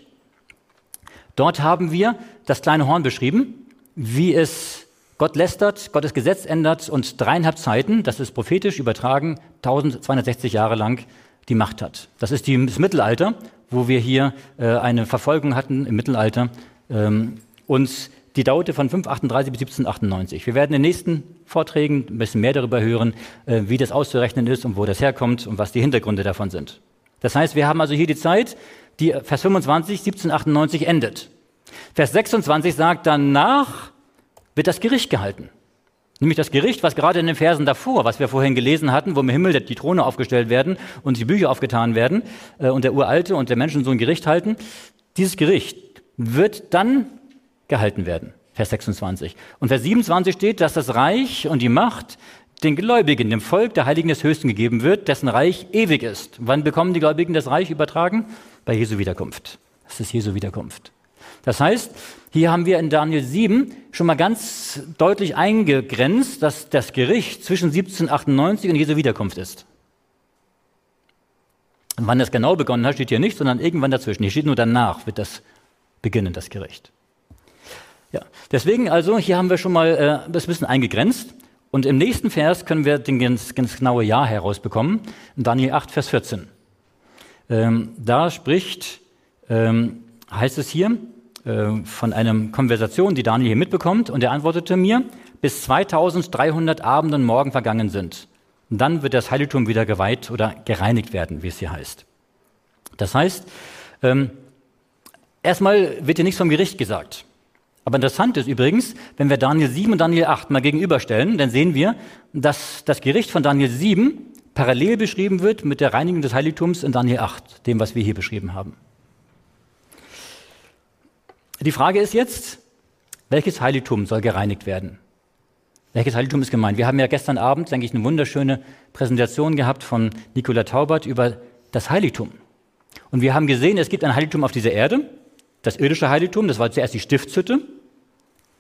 dort haben wir das kleine Horn beschrieben, wie es Gott lästert, Gottes Gesetz ändert und dreieinhalb Zeiten, das ist prophetisch übertragen, 1260 Jahre lang die Macht hat. Das ist die, das Mittelalter, wo wir hier äh, eine Verfolgung hatten im Mittelalter. Ähm, und die dauerte von 538 bis 1798. Wir werden in den nächsten Vorträgen ein bisschen mehr darüber hören, äh, wie das auszurechnen ist und wo das herkommt und was die Hintergründe davon sind. Das heißt, wir haben also hier die Zeit, die Vers 25, 1798 endet. Vers 26 sagt, danach wird das Gericht gehalten. Nämlich das Gericht, was gerade in den Versen davor, was wir vorhin gelesen hatten, wo im Himmel die Throne aufgestellt werden und die Bücher aufgetan werden äh, und der Uralte und der Menschen so ein Gericht halten, dieses Gericht wird dann gehalten werden. Vers 26. Und Vers 27 steht, dass das Reich und die Macht den Gläubigen, dem Volk der Heiligen des Höchsten gegeben wird, dessen Reich ewig ist. Wann bekommen die Gläubigen das Reich übertragen? Bei Jesu Wiederkunft. Das ist Jesu Wiederkunft. Das heißt, hier haben wir in Daniel 7 schon mal ganz deutlich eingegrenzt, dass das Gericht zwischen 1798 und Jesu Wiederkunft ist. Und wann das genau begonnen hat, steht hier nicht, sondern irgendwann dazwischen. Hier steht nur danach wird das beginnen, das Gericht. Ja, deswegen also, hier haben wir schon mal äh, das ein eingegrenzt. Und im nächsten Vers können wir den ganz, ganz genaue Jahr herausbekommen. Daniel 8, Vers 14. Ähm, da spricht, ähm, heißt es hier, von einer Konversation, die Daniel hier mitbekommt. Und er antwortete mir, bis 2300 Abend und Morgen vergangen sind. Dann wird das Heiligtum wieder geweiht oder gereinigt werden, wie es hier heißt. Das heißt, ähm, erstmal wird hier nichts vom Gericht gesagt. Aber interessant ist übrigens, wenn wir Daniel 7 und Daniel 8 mal gegenüberstellen, dann sehen wir, dass das Gericht von Daniel 7 parallel beschrieben wird mit der Reinigung des Heiligtums in Daniel 8, dem, was wir hier beschrieben haben. Die Frage ist jetzt, welches Heiligtum soll gereinigt werden? Welches Heiligtum ist gemeint? Wir haben ja gestern Abend, denke ich, eine wunderschöne Präsentation gehabt von Nicola Taubert über das Heiligtum. Und wir haben gesehen, es gibt ein Heiligtum auf dieser Erde, das irdische Heiligtum, das war zuerst die Stiftshütte,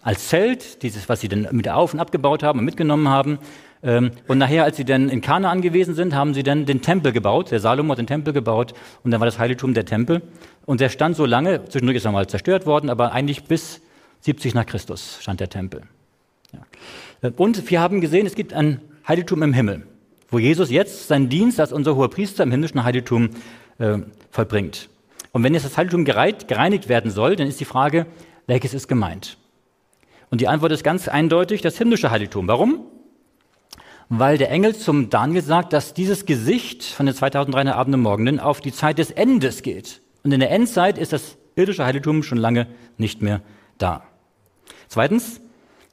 als Zelt, dieses, was sie dann mit auf und abgebaut haben und mitgenommen haben. Ähm, und nachher, als sie dann in Kana angewiesen sind, haben sie dann den Tempel gebaut. Der Salomo hat den Tempel gebaut und dann war das Heiligtum der Tempel. Und der stand so lange, zwischendurch ist er mal zerstört worden, aber eigentlich bis 70 nach Christus stand der Tempel. Ja. Und wir haben gesehen, es gibt ein Heiligtum im Himmel, wo Jesus jetzt seinen Dienst als unser hoher Priester im himmlischen Heiligtum äh, vollbringt. Und wenn jetzt das Heiligtum gereinigt werden soll, dann ist die Frage, welches ist gemeint? Und die Antwort ist ganz eindeutig, das himmlische Heiligtum. Warum? Weil der Engel zum Daniel sagt, dass dieses Gesicht von den 2300 Abenden Morgenden auf die Zeit des Endes geht. Und in der Endzeit ist das irdische Heiligtum schon lange nicht mehr da. Zweitens,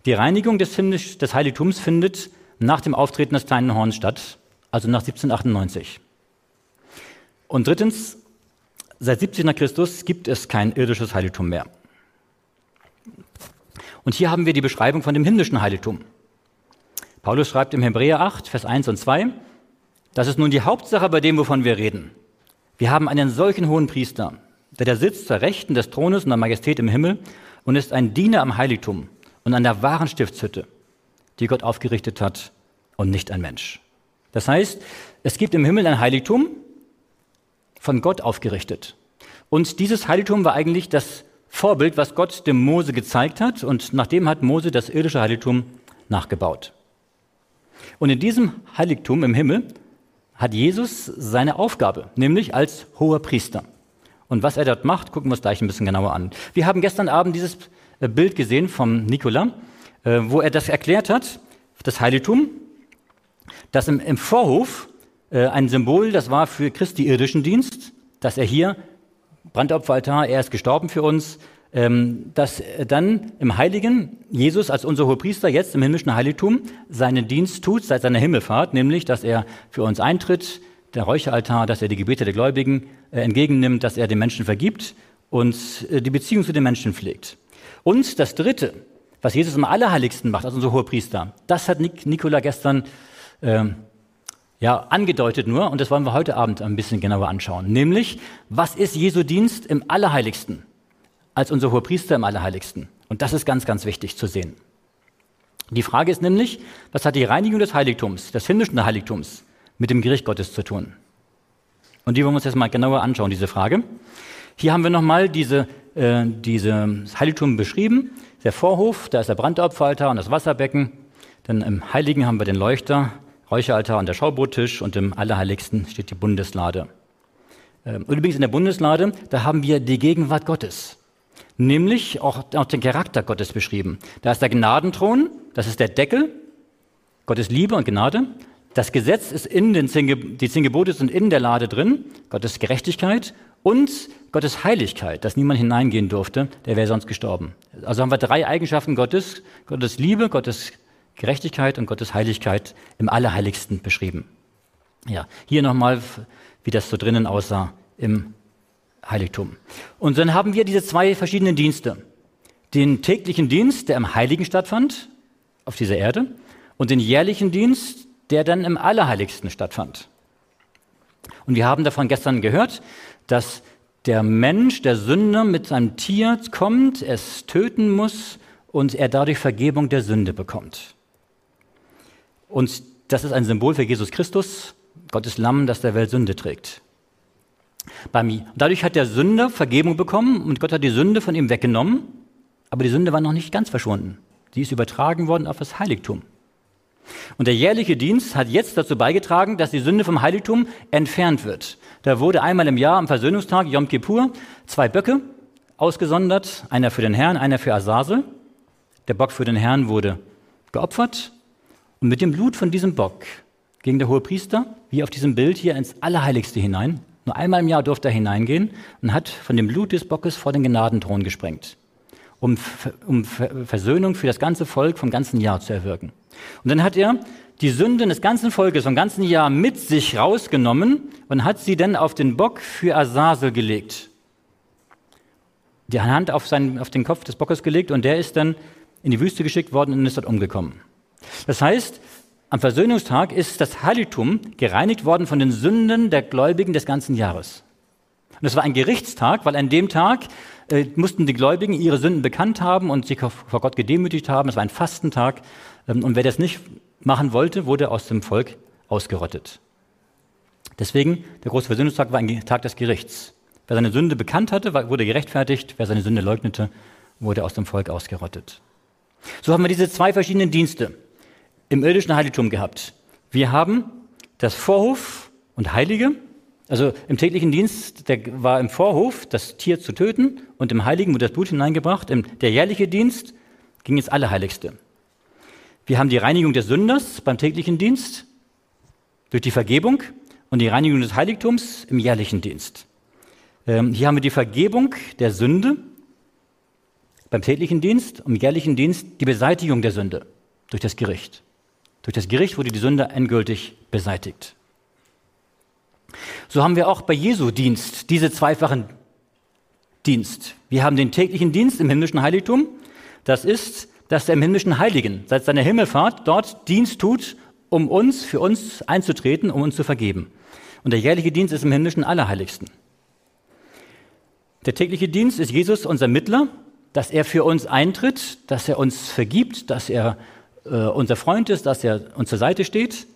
Die Reinigung des, Himmlisch, des Heiligtums findet nach dem Auftreten des kleinen Horns statt, also nach 1798. Und drittens, seit 17 nach Christus gibt es kein irdisches Heiligtum mehr. Und hier haben wir die Beschreibung von dem himmlischen Heiligtum. Paulus schreibt im Hebräer 8, Vers 1 und 2, das ist nun die Hauptsache bei dem, wovon wir reden. Wir haben einen solchen hohen Priester, der da sitzt zur Rechten des Thrones und der Majestät im Himmel und ist ein Diener am Heiligtum und an der wahren Stiftshütte, die Gott aufgerichtet hat und nicht ein Mensch. Das heißt, es gibt im Himmel ein Heiligtum, von Gott aufgerichtet. Und dieses Heiligtum war eigentlich das Vorbild, was Gott dem Mose gezeigt hat. Und nachdem hat Mose das irdische Heiligtum nachgebaut. Und in diesem Heiligtum im Himmel hat Jesus seine Aufgabe, nämlich als hoher Priester. Und was er dort macht, gucken wir uns gleich ein bisschen genauer an. Wir haben gestern Abend dieses äh, Bild gesehen vom Nikola, äh, wo er das erklärt hat, das Heiligtum, das im, Vorhof äh, ein Symbol, das war für Christi irdischen Dienst, dass er hier, Brandopferaltar, er ist gestorben für uns, dass dann im Heiligen Jesus als unser Hohepriester jetzt im himmlischen Heiligtum seinen Dienst tut seit seiner Himmelfahrt, nämlich, dass er für uns eintritt, der Räucheraltar, dass er die Gebete der Gläubigen äh, entgegennimmt, dass er den Menschen vergibt und äh, die Beziehung zu den Menschen pflegt. Und das Dritte, was Jesus im Allerheiligsten macht, als unser Hohepriester, das hat Nik Nikola gestern ähm, ja, angedeutet nur, und das wollen wir heute Abend ein bisschen genauer anschauen. Nämlich, was ist Jesu Dienst im Allerheiligsten? Als unser Hohepriester im Allerheiligsten. Und das ist ganz, ganz wichtig zu sehen. Die Frage ist nämlich, was hat die Reinigung des Heiligtums, des himmlischen Heiligtums, mit dem Gericht Gottes zu tun? Und die wollen wir uns jetzt mal genauer anschauen, diese Frage. Hier haben wir nochmal diese, äh, diese Heiligtum beschrieben. Der Vorhof, da ist der Brandopferaltar und das Wasserbecken. Dann im Heiligen haben wir den Leuchter, Räucheraltar und der Schaubrottisch und im Allerheiligsten steht die Bundeslade. Ähm, und übrigens in der Bundeslade, da haben wir die Gegenwart Gottes, nämlich auch, auch den Charakter Gottes beschrieben. Da ist der Gnadenthron, das ist der Deckel, Gottes Liebe und Gnade. Das Gesetz ist in den zehn, die zehn Gebote sind in der Lade drin, Gottes Gerechtigkeit und Gottes Heiligkeit, dass niemand hineingehen durfte, der wäre sonst gestorben. Also haben wir drei Eigenschaften Gottes, Gottes Liebe, Gottes Gerechtigkeit und Gottes Heiligkeit im Allerheiligsten beschrieben. Ja, hier nochmal, wie das so drinnen aussah im Heiligtum. Und dann haben wir diese zwei verschiedenen Dienste. Den täglichen Dienst, der im Heiligen stattfand, auf dieser Erde, und den jährlichen Dienst, der dann im Allerheiligsten stattfand. Und wir haben davon gestern gehört, dass der Mensch, der Sünder, mit seinem Tier kommt, es töten muss und er dadurch Vergebung der Sünde bekommt. Und das ist ein Symbol für Jesus Christus, Gottes Lamm, das der Welt Sünde trägt. Dadurch hat der Sünder Vergebung bekommen und Gott hat die Sünde von ihm weggenommen, aber die Sünde war noch nicht ganz verschwunden. Sie ist übertragen worden auf das Heiligtum. Und der jährliche Dienst hat jetzt dazu beigetragen, dass die Sünde vom Heiligtum entfernt wird. Da wurde einmal im Jahr am Versöhnungstag Yom Kippur zwei Böcke ausgesondert, einer für den Herrn, einer für Asase. Der Bock für den Herrn wurde geopfert und mit dem Blut von diesem Bock ging der hohe Priester, wie auf diesem Bild hier, ins Allerheiligste hinein. Nur einmal im Jahr durfte er hineingehen und hat von dem Blut des Bockes vor den Gnadenthron gesprengt, um, um Versöhnung für das ganze Volk vom ganzen Jahr zu erwirken. Und dann hat er die Sünden des ganzen Volkes vom ganzen Jahr mit sich rausgenommen und hat sie dann auf den Bock für Asasel gelegt. Die Hand auf, seinen, auf den Kopf des Bockes gelegt und der ist dann in die Wüste geschickt worden und ist dort umgekommen. Das heißt, am Versöhnungstag ist das Heiligtum gereinigt worden von den Sünden der Gläubigen des ganzen Jahres. Und es war ein Gerichtstag, weil an dem Tag äh, mussten die Gläubigen ihre Sünden bekannt haben und sich vor Gott gedemütigt haben. Es war ein Fastentag. Ähm, und wer das nicht machen wollte, wurde aus dem Volk ausgerottet. Deswegen, der große Versöhnungstag war ein Tag des Gerichts. Wer seine Sünde bekannt hatte, wurde gerechtfertigt. Wer seine Sünde leugnete, wurde aus dem Volk ausgerottet. So haben wir diese zwei verschiedenen Dienste im irdischen Heiligtum gehabt. Wir haben das Vorhof und Heilige, also im täglichen Dienst der war im Vorhof das Tier zu töten und im Heiligen wurde das Blut hineingebracht. Der jährliche Dienst ging ins Allerheiligste. Wir haben die Reinigung des Sünders beim täglichen Dienst durch die Vergebung und die Reinigung des Heiligtums im jährlichen Dienst. Ähm, hier haben wir die Vergebung der Sünde beim täglichen Dienst, im jährlichen Dienst die Beseitigung der Sünde durch das Gericht. Durch das Gericht wurde die Sünde endgültig beseitigt. So haben wir auch bei Jesu Dienst diese zweifachen Dienst. Wir haben den täglichen Dienst im himmlischen Heiligtum. Das ist, dass er im himmlischen Heiligen seit seiner Himmelfahrt dort Dienst tut, um uns, für uns einzutreten, um uns zu vergeben. Und der jährliche Dienst ist im himmlischen Allerheiligsten. Der tägliche Dienst ist Jesus unser Mittler, dass er für uns eintritt, dass er uns vergibt, dass er äh, unser Freund ist, dass er uns zur Seite steht.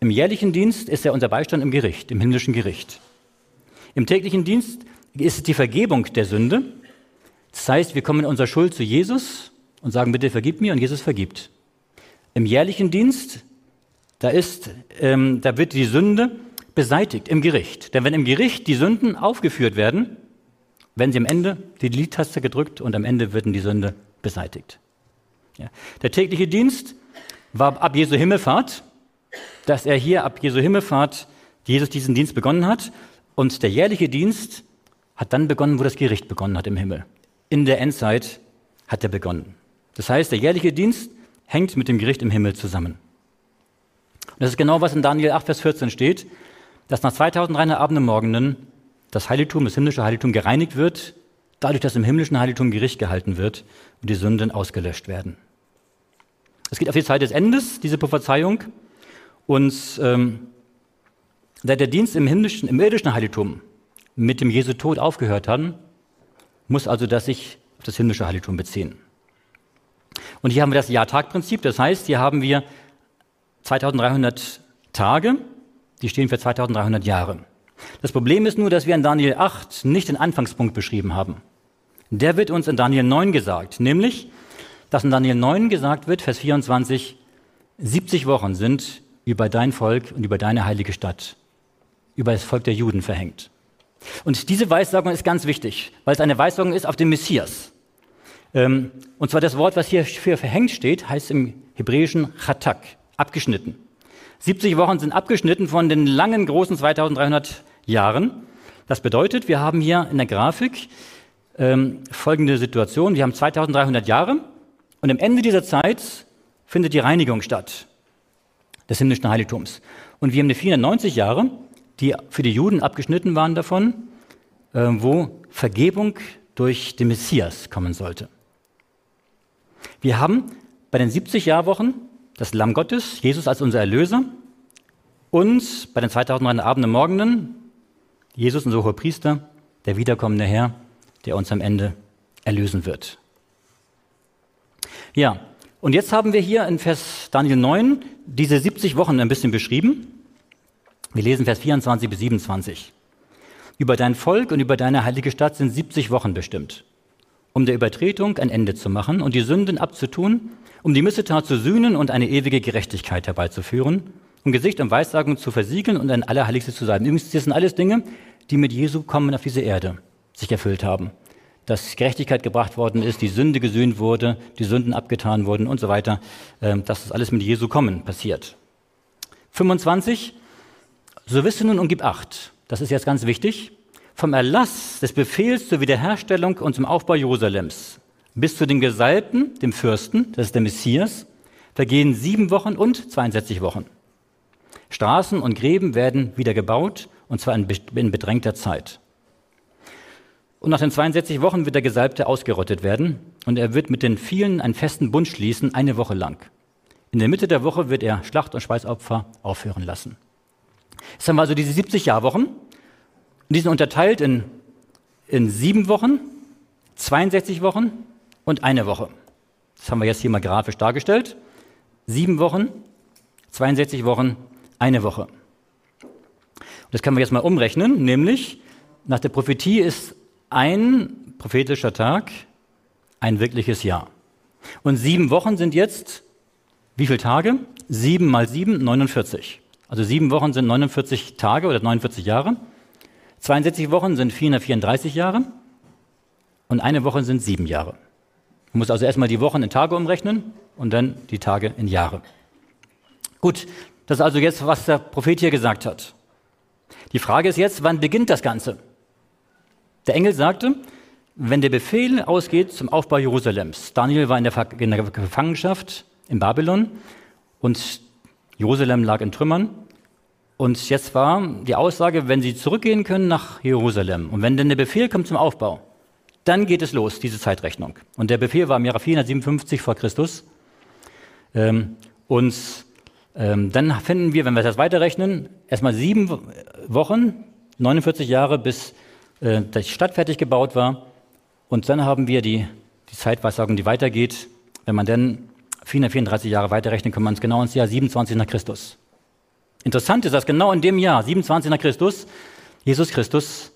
Im jährlichen Dienst ist er unser Beistand im Gericht, im himmlischen Gericht. Im täglichen Dienst ist es die Vergebung der Sünde. Das heißt, wir kommen in unserer Schuld zu Jesus und sagen, bitte vergib mir und Jesus vergibt. Im jährlichen Dienst, da, ist, ähm, da wird die Sünde beseitigt im Gericht. Denn wenn im Gericht die Sünden aufgeführt werden, werden sie am Ende die Delete-Taste gedrückt und am Ende wird die Sünde beseitigt. Ja. Der tägliche Dienst war ab Jesu Himmelfahrt, dass er hier ab Jesu Himmelfahrt Jesus diesen Dienst begonnen hat. Und der jährliche Dienst hat dann begonnen, wo das Gericht begonnen hat im Himmel. In der Endzeit hat er begonnen. Das heißt, der jährliche Dienst hängt mit dem Gericht im Himmel zusammen. Und das ist genau, was in Daniel 8, Vers 14 steht, dass nach 2300 Abenden und Morgenen das Heiligtum, das himmlische Heiligtum gereinigt wird, dadurch, dass im himmlischen Heiligtum Gericht gehalten wird und die Sünden ausgelöscht werden. Es geht auf die Zeit des Endes, diese Prophezeiung. Und ähm, da der Dienst im himmlischen, im irdischen Heiligtum mit dem Jesu Tod aufgehört hat, muss also das sich auf das himmlische Heiligtum beziehen. Und hier haben wir das Jahr-Tag-Prinzip. Das heißt, hier haben wir 2300 Tage, die stehen für 2300 Jahre. Das Problem ist nur, dass wir in Daniel 8 nicht den Anfangspunkt beschrieben haben. Der wird uns in Daniel 9 gesagt, nämlich, dass in Daniel 9 gesagt wird, Vers 24, 70 Wochen sind über dein Volk und über deine heilige Stadt, über das Volk der Juden verhängt. Und diese Weissagung ist ganz wichtig, weil es eine Weissagung ist auf den Messias. Ähm, und zwar das Wort, was hier für verhängt steht, heißt im Hebräischen Chatak, abgeschnitten. 70 Wochen sind abgeschnitten von den langen, großen 2300 Jahren. Das bedeutet, wir haben hier in der Grafik ähm, folgende Situation. Wir haben 2300 Jahre und am Ende dieser Zeit findet die Reinigung statt des himmlischen Heiligtums. Und wir haben eine 490 Jahre, die für die Juden abgeschnitten waren davon, äh, wo Vergebung durch den Messias kommen sollte. Wir haben bei den 70 Jahrwochen das Lamm Gottes, Jesus als unser Erlöser, und bei den 2000 Abenden und Morgenen Jesus, unser hoher Priester, der wiederkommende Herr, der uns am Ende erlösen wird. Ja, und jetzt haben wir hier in Vers Daniel 9 diese 70 Wochen ein bisschen beschrieben. Wir lesen Vers 24 bis 27. Über dein Volk und über deine heilige Stadt sind 70 Wochen bestimmt, um der Übertretung ein Ende zu machen und die Sünden abzutun, um die Missetat zu sühnen und eine ewige Gerechtigkeit herbeizuführen, um Gesicht und Weissagung zu versiegeln und ein Allerheiligste zu sein. Übrigens, das sind alles Dinge, die mit Jesu kommen auf diese Erde sich erfüllt haben. Dass Gerechtigkeit gebracht worden ist, die Sünde gesühnt wurde, die Sünden abgetan wurden und so weiter. Ähm, dass das alles mit Jesu kommen passiert. 25. So wisse nun und gib Acht. Das ist jetzt ganz wichtig. Vom Erlass des Befehls zur Wiederherstellung und zum Aufbau Jerusalems bis zu den Gesalbten, dem Fürsten, das ist der Messias, vergehen sieben Wochen und 62 Wochen. Straßen und Gräben werden wieder gebaut, und zwar in bedrängter Zeit. Und nach den 62 Wochen wird der Gesalbte ausgerottet werden und er wird mit den vielen einen festen Bund schließen, eine Woche lang. In der Mitte der Woche wird er Schlacht- und Schweißopfer aufhören lassen. Jetzt haben wir also diese 70 Jahrwochen. Die sind unterteilt in, in sieben Wochen, 62 Wochen und eine Woche. Das haben wir jetzt hier mal grafisch dargestellt. Sieben Wochen, 62 Wochen, eine Woche. Das können wir jetzt mal umrechnen, nämlich nach der Prophetie ist ein prophetischer Tag ein wirkliches Jahr. Und sieben Wochen sind jetzt wie viele Tage? Sieben mal sieben, 49. Also sieben Wochen sind 49 Tage oder 49 Jahre. 62 Wochen sind 434 Jahre. Und eine Woche sind sieben Jahre. Man muss also erstmal die Wochen in Tage umrechnen und dann die Tage in Jahre. Gut, das ist also jetzt, was der Prophet hier gesagt hat. Die Frage ist jetzt, wann beginnt das Ganze? Der Engel sagte, wenn der Befehl ausgeht zum Aufbau Jerusalems. Daniel war in der, Gefangenschaft in Babylon und Jerusalem lag in Trümmern. Und jetzt war die Aussage, wenn sie zurückgehen können nach Jerusalem und wenn denn der Befehl kommt zum Aufbau, dann geht es los, diese Zeitrechnung. Und der Befehl war im Jahre 457 vor Christus. Ähm, und ähm, dann finden wir, wenn wir das weiterrechnen, erstmal sieben Wochen, 49 Jahre, bis äh, die Stadt fertig gebaut war. Und dann haben wir die, die Zeitweissagung, die weitergeht. Wenn man dann 434 Jahre weiterrechnet, kommt man genau ins Jahr 27 nach Christus. Interessant ist, dass genau in dem Jahr, 27 nach Christus, Jesus Christus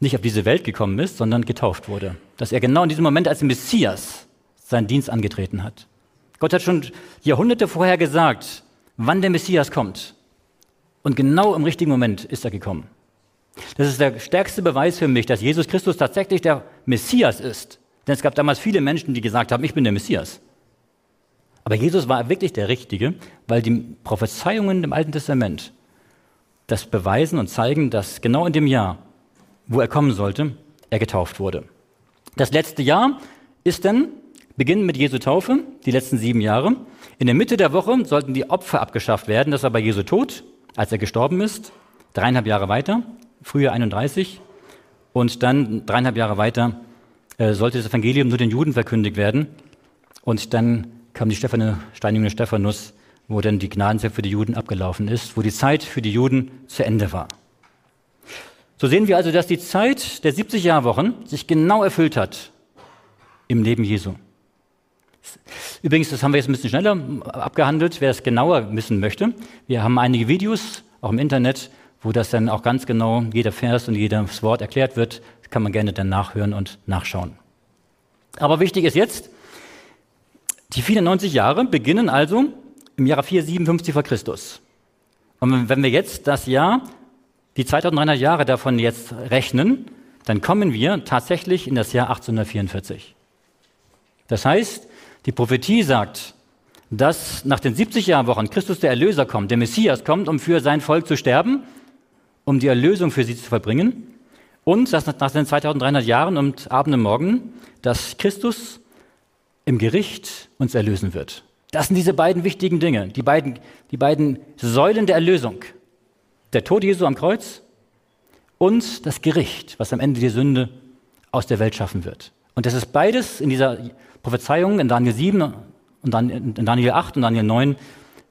nicht auf diese Welt gekommen ist, sondern getauft wurde. Dass er genau in diesem Moment als Messias seinen Dienst angetreten hat. Gott hat schon Jahrhunderte vorher gesagt, wann der Messias kommt. Und genau im richtigen Moment ist er gekommen. Das ist der stärkste Beweis für mich, dass Jesus Christus tatsächlich der Messias ist. Denn es gab damals viele Menschen, die gesagt haben, ich bin der Messias. Aber Jesus war wirklich der Richtige, weil die Prophezeiungen im Alten Testament das beweisen und zeigen, dass genau in dem Jahr, wo er kommen sollte, er getauft wurde. Das letzte Jahr ist dann Beginn mit Jesu Taufe, die letzten sieben Jahre. In der Mitte der Woche sollten die Opfer abgeschafft werden. Das war bei Jesu Tod, als er gestorben ist. Dreieinhalb Jahre weiter, Frühjahr 31. Und dann dreieinhalb Jahre weiter äh, sollte das Evangelium nur den Juden verkündigt werden. Und dann kam die Stephane, Steinigung Stephanus, wo dann die Gnadenzeit für die Juden abgelaufen ist, wo die Zeit für die Juden zu Ende war. So sehen wir also, dass die Zeit der 70 Jahrwochen sich genau erfüllt hat im Leben Jesu. Übrigens, das haben wir jetzt ein bisschen schneller abgehandelt, wer es genauer wissen möchte. Wir haben einige Videos, auch im Internet, wo das dann auch ganz genau, jeder Vers und jedes Wort erklärt wird. Kann man gerne dann nachhören und nachschauen. Aber wichtig ist jetzt, die 94 Jahre beginnen also im Jahre 457 vor Christus. Und wenn wir jetzt das Jahr, die 2300 Jahre davon jetzt rechnen, dann kommen wir tatsächlich in das Jahr 1844. Das heißt, die Prophetie sagt, dass nach den 70 Jahrwochen Christus der Erlöser kommt, der Messias kommt, um für sein Volk zu sterben, um die Erlösung für sie zu verbringen. Und dass nach den 2300 Jahren und Abend und Morgen, dass Christus im Gericht uns erlösen wird. Das sind diese beiden wichtigen Dinge, die beiden, die beiden Säulen der Erlösung. Der Tod Jesu am Kreuz und das Gericht, was am Ende die Sünde aus der Welt schaffen wird. Und das ist beides in dieser Prophezeiung in Daniel 7 und dann in Daniel 8 und Daniel 9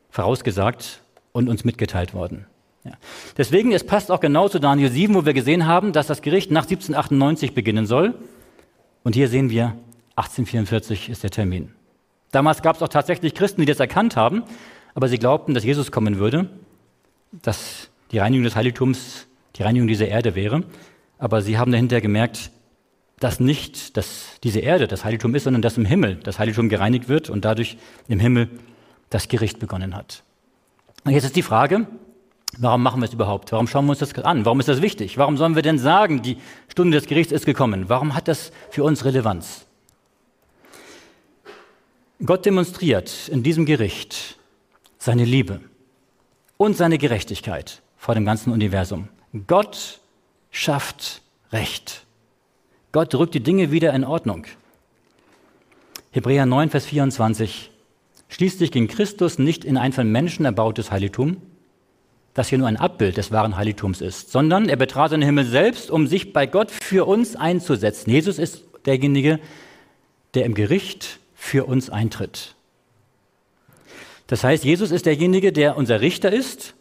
vorausgesagt und uns mitgeteilt worden. Ja. Deswegen, es passt auch genau zu Daniel 7, wo wir gesehen haben, dass das Gericht nach 1798 beginnen soll. Und hier sehen wir, 1844 ist der Termin. Damals gab es auch tatsächlich Christen, die das erkannt haben, aber sie glaubten, dass Jesus kommen würde, dass die Reinigung des Heiligtums die Reinigung dieser Erde wäre. Aber sie haben dahinter gemerkt, dass nicht dass diese Erde das Heiligtum ist, sondern dass im Himmel das Heiligtum gereinigt wird und dadurch im Himmel das Gericht begonnen hat. Und jetzt ist die Frage, warum machen wir es überhaupt? Warum schauen wir uns das an? Warum ist das wichtig? Warum sollen wir denn sagen, die Stunde des Gerichts ist gekommen? Warum hat das für uns Relevanz? Gott demonstriert in diesem Gericht seine Liebe und seine Gerechtigkeit vor dem ganzen Universum. Gott schafft Recht. Gott rückt die Dinge wieder in Ordnung. Hebräer 9, Vers 24. Schließlich ging Christus nicht in ein von Menschen erbautes Heiligtum, das hier nur ein Abbild des wahren Heiligtums ist, sondern er betrat den Himmel selbst, um sich bei Gott für uns einzusetzen. Jesus ist derjenige, der im Gericht für uns eintritt. Das heißt, Jesus ist derjenige, der unser Richter ist.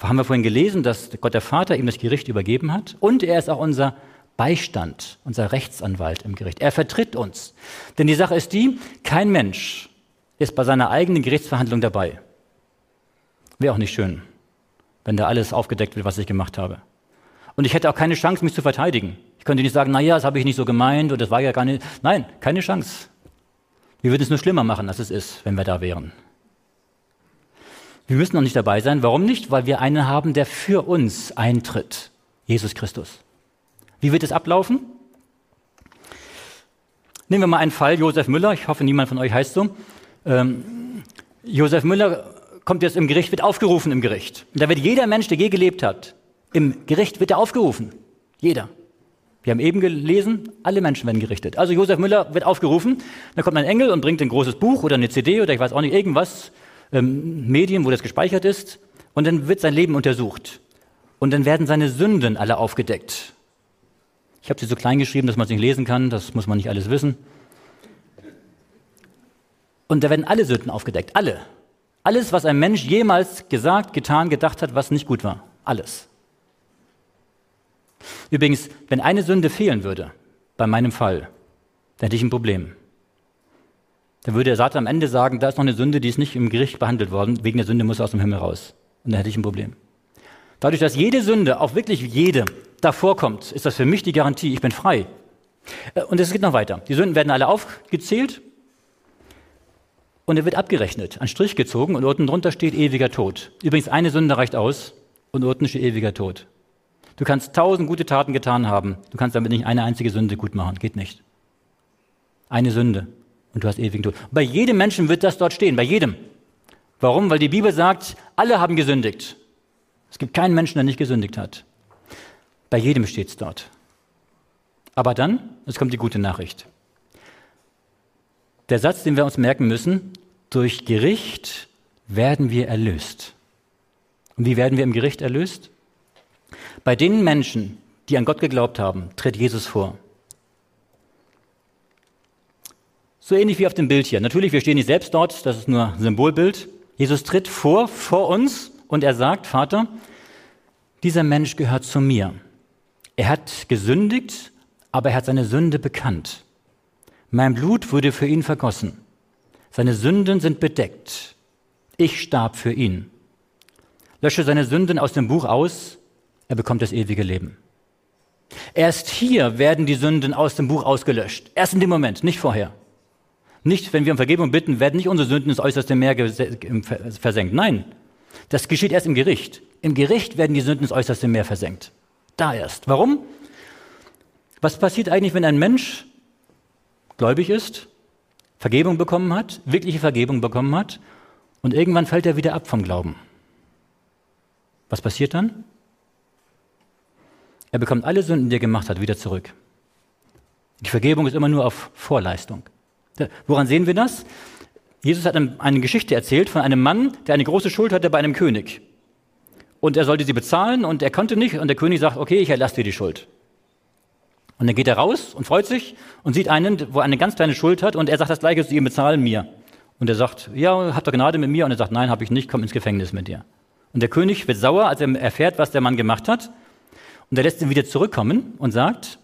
Haben wir vorhin gelesen, dass Gott der Vater ihm das Gericht übergeben hat. Und er ist auch unser Beistand, unser Rechtsanwalt im Gericht. Er vertritt uns. Denn die Sache ist die, kein Mensch ist bei seiner eigenen Gerichtsverhandlung dabei. Wäre auch nicht schön, wenn da alles aufgedeckt wird, was ich gemacht habe. Und ich hätte auch keine Chance, mich zu verteidigen. Ich könnte nicht sagen, na ja, das habe ich nicht so gemeint und das war ja gar nicht. Nein, keine Chance. Wir würden es nur schlimmer machen, als es ist, wenn wir da wären. Wir müssen noch nicht dabei sein. Warum nicht? Weil wir einen haben, der für uns eintritt. Jesus Christus. Wie wird es ablaufen? Nehmen wir mal einen Fall, Josef Müller. Ich hoffe, niemand von euch heißt so. Ähm, Josef Müller kommt jetzt im Gericht, wird aufgerufen im Gericht. Und da wird jeder Mensch, der je gelebt hat, im Gericht wird er aufgerufen. Jeder. Wir haben eben gelesen, alle Menschen werden gerichtet. Also Josef Müller wird aufgerufen, dann kommt ein Engel und bringt ein großes Buch oder eine CD oder ich weiß auch nicht, irgendwas, ähm, Medien, wo das gespeichert ist, und dann wird sein Leben untersucht. Und dann werden seine Sünden alle aufgedeckt. Ich habe sie so klein geschrieben, dass man es nicht lesen kann, das muss man nicht alles wissen. Und da werden alle Sünden aufgedeckt, alle. Alles, was ein Mensch jemals gesagt, getan, gedacht hat, was nicht gut war. Alles. Übrigens, wenn eine Sünde fehlen würde, bei meinem Fall, dann hätte ich ein Problem. Dann würde der Satan am Ende sagen, da ist noch eine Sünde, die ist nicht im Gericht behandelt worden, wegen der Sünde muss er aus dem Himmel raus. Und dann hätte ich ein Problem. Dadurch, dass jede Sünde, auch wirklich jede, davor kommt, ist das für mich die Garantie, ich bin frei. Äh, und es geht noch weiter. Die Sünden werden alle aufgezählt und er wird abgerechnet, ein Strich gezogen und unten drunter steht ewiger Tod. Übrigens, eine Sünde reicht aus und unten steht ewiger Tod. Du kannst tausend gute Taten getan haben, du kannst damit nicht eine einzige Sünde gut machen, geht nicht. Eine Sünde und du hast ewigen Tod. Bei jedem Menschen wird das dort stehen, bei jedem. Warum? Weil die Bibel sagt, alle haben gesündigt. Es gibt keinen Menschen, der nicht gesündigt hat. Bei jedem steht es dort. Aber dann, es kommt die gute Nachricht. Der Satz, den wir uns merken müssen, durch Gericht werden wir erlöst. Und wie werden wir im Gericht erlöst? Bei den Menschen, die an Gott geglaubt haben, tritt Jesus vor. So ähnlich wie auf dem Bild hier. Natürlich, wir stehen nicht selbst dort, das ist nur ein Symbolbild. Jesus tritt vor, vor uns und er sagt, Vater, dieser Mensch gehört zu mir. Er hat gesündigt, aber er hat seine Sünde bekannt. Mein Blut wurde für ihn vergossen. Seine Sünden sind bedeckt. Ich starb für ihn. Lösche seine Sünden aus dem Buch aus, er bekommt das ewige Leben. Erst hier werden die Sünden aus dem Buch ausgelöscht. Erst in dem Moment, nicht vorher. Nicht, wenn wir um Vergebung bitten, werden nicht unsere Sünden ins äußerste Meer versenkt. Nein, das geschieht erst im Gericht. Im Gericht werden die Sünden ins äußerste Meer versenkt. Da erst. Warum? Was passiert eigentlich, wenn ein Mensch gläubig ist, Vergebung bekommen hat, wirkliche Vergebung bekommen hat und irgendwann fällt er wieder ab vom Glauben? Was passiert dann? Er bekommt alle Sünden, die er gemacht hat, wieder zurück. Die Vergebung ist immer nur auf Vorleistung. Woran sehen wir das? Jesus hat eine Geschichte erzählt von einem Mann, der eine große Schuld hatte bei einem König. Und er sollte sie bezahlen und er konnte nicht. Und der König sagt, okay, ich erlasse dir die Schuld. Und dann geht er raus und freut sich und sieht einen, wo er eine ganz kleine Schuld hat und er sagt das Gleiche zu ihm, bezahlen mir. Und er sagt, ja, habt ihr Gnade mit mir? Und er sagt, nein, habe ich nicht, komm ins Gefängnis mit dir. Und der König wird sauer, als er erfährt, was der Mann gemacht hat. Und er lässt ihn wieder zurückkommen und sagt,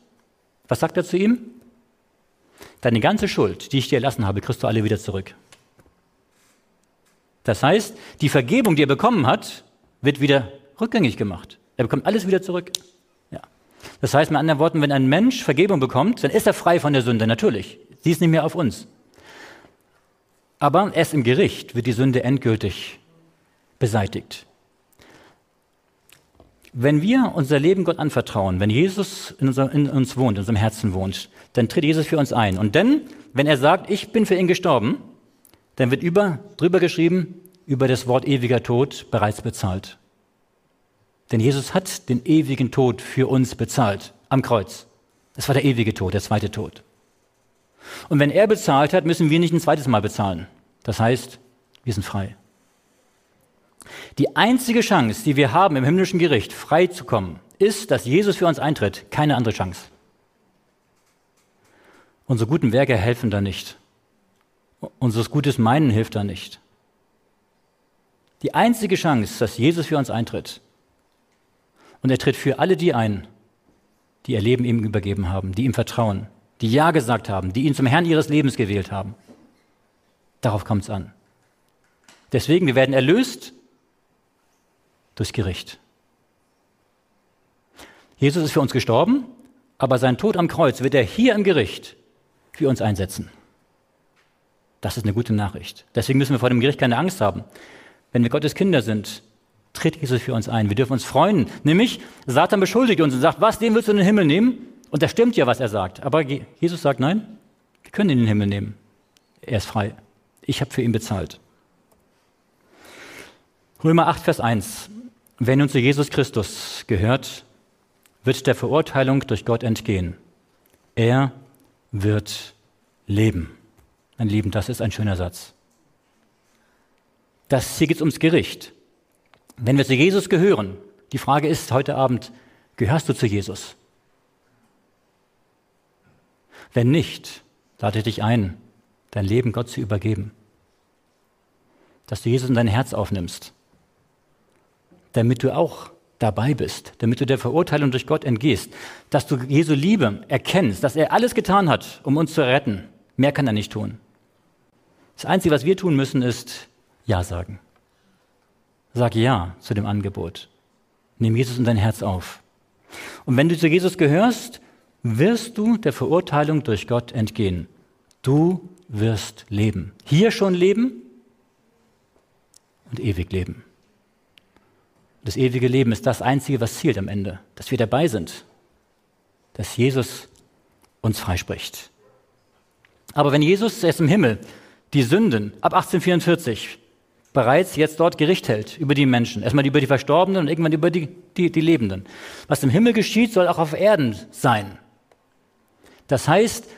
was sagt er zu ihm? Deine ganze Schuld, die ich dir erlassen habe, kriegst du alle wieder zurück. Das heißt, die Vergebung, die er bekommen hat, wird wieder rückgängig gemacht. Er bekommt alles wieder zurück. Das heißt, mit anderen Worten, wenn ein Mensch Vergebung bekommt, dann ist er frei von der Sünde, natürlich. Sie ist nicht mehr auf uns. Aber erst im Gericht wird die Sünde endgültig beseitigt. Wenn wir unser Leben Gott anvertrauen, wenn Jesus in, unser, in, uns wohnt, in unserem Herzen wohnt, dann tritt Jesus für uns ein. Und denn, wenn er sagt, ich bin für ihn gestorben, dann wird über, drüber geschrieben, über das Wort ewiger Tod bereits bezahlt. Denn Jesus hat den ewigen Tod für uns bezahlt am Kreuz. Das war der ewige Tod, der zweite Tod. Und wenn er bezahlt hat, müssen wir nicht ein zweites Mal bezahlen. Das heißt, wir sind frei. Die einzige Chance, die wir haben, im himmlischen Gericht frei zu kommen, ist, dass Jesus für uns eintritt. Keine andere Chance. Unsere guten Werke helfen da nicht. Unseres Gutes Meinen hilft da nicht. Die einzige Chance, dass Jesus für uns eintritt, und er tritt für alle die ein, die ihr Leben ihm übergeben haben, die ihm vertrauen, die Ja gesagt haben, die ihn zum Herrn ihres Lebens gewählt haben. Darauf kommt es an. Deswegen, wir werden erlöst durchs Gericht. Jesus ist für uns gestorben, aber sein Tod am Kreuz wird er hier im Gericht für uns einsetzen. Das ist eine gute Nachricht. Deswegen müssen wir vor dem Gericht keine Angst haben. Wenn wir Gottes Kinder sind, tritt Jesus für uns ein. Wir dürfen uns freuen. Nämlich, Satan beschuldigt uns und sagt, was, den willst du in den Himmel nehmen? Und das stimmt ja, was er sagt. Aber Jesus sagt, nein, wir können ihn in den Himmel nehmen. Er ist frei. Ich habe für ihn bezahlt. Römer 8, Vers 1. Wer nun zu Jesus Christus gehört, wird der Verurteilung durch Gott entgehen. Er wird leben. Mein Lieben, das ist ein schöner Satz. Das, hier geht es ums Gericht. Wenn wir zu Jesus gehören, die Frage ist heute Abend, gehörst du zu Jesus? Wenn nicht, lade dich ein, dein Leben Gott zu übergeben. Dass du Jesus in dein Herz aufnimmst, damit du auch dabei bist, damit du der Verurteilung durch Gott entgehst, dass du Jesu Liebe erkennst, dass er alles getan hat, um uns zu retten. Mehr kann er nicht tun. Das Einzige, was wir tun müssen, ist Ja sagen. Sag Ja zu dem Angebot. Nimm Jesus in dein Herz auf. Und wenn du zu Jesus gehörst, wirst du der Verurteilung durch Gott entgehen. Du wirst leben. Hier schon leben und ewig leben. Das ewige Leben ist das Einzige, was zielt am Ende, dass wir dabei sind, dass Jesus uns freispricht. Aber wenn Jesus erst im Himmel die Sünden ab 1844 bereits jetzt dort Gericht hält über die Menschen, erstmal über die Verstorbenen und irgendwann über die, die, die Lebenden. Was im Himmel geschieht, soll auch auf Erden sein. Das heißt,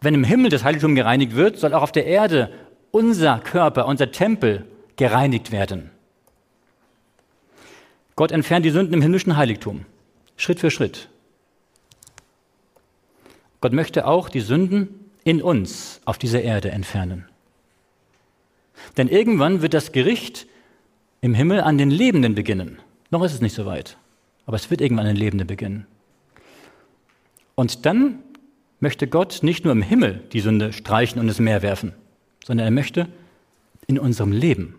wenn im Himmel das Heiligtum gereinigt wird, soll auch auf der Erde unser Körper, unser Tempel gereinigt werden. Gott entfernt die Sünden im himmlischen Heiligtum, Schritt für Schritt. Gott möchte auch die Sünden in uns auf dieser Erde entfernen. Denn irgendwann wird das Gericht im Himmel an den Lebenden beginnen. Noch ist es nicht so weit, aber es wird irgendwann an den Lebenden beginnen. Und dann möchte Gott nicht nur im Himmel die Sünde streichen und ins Meer werfen, sondern er möchte in unserem Leben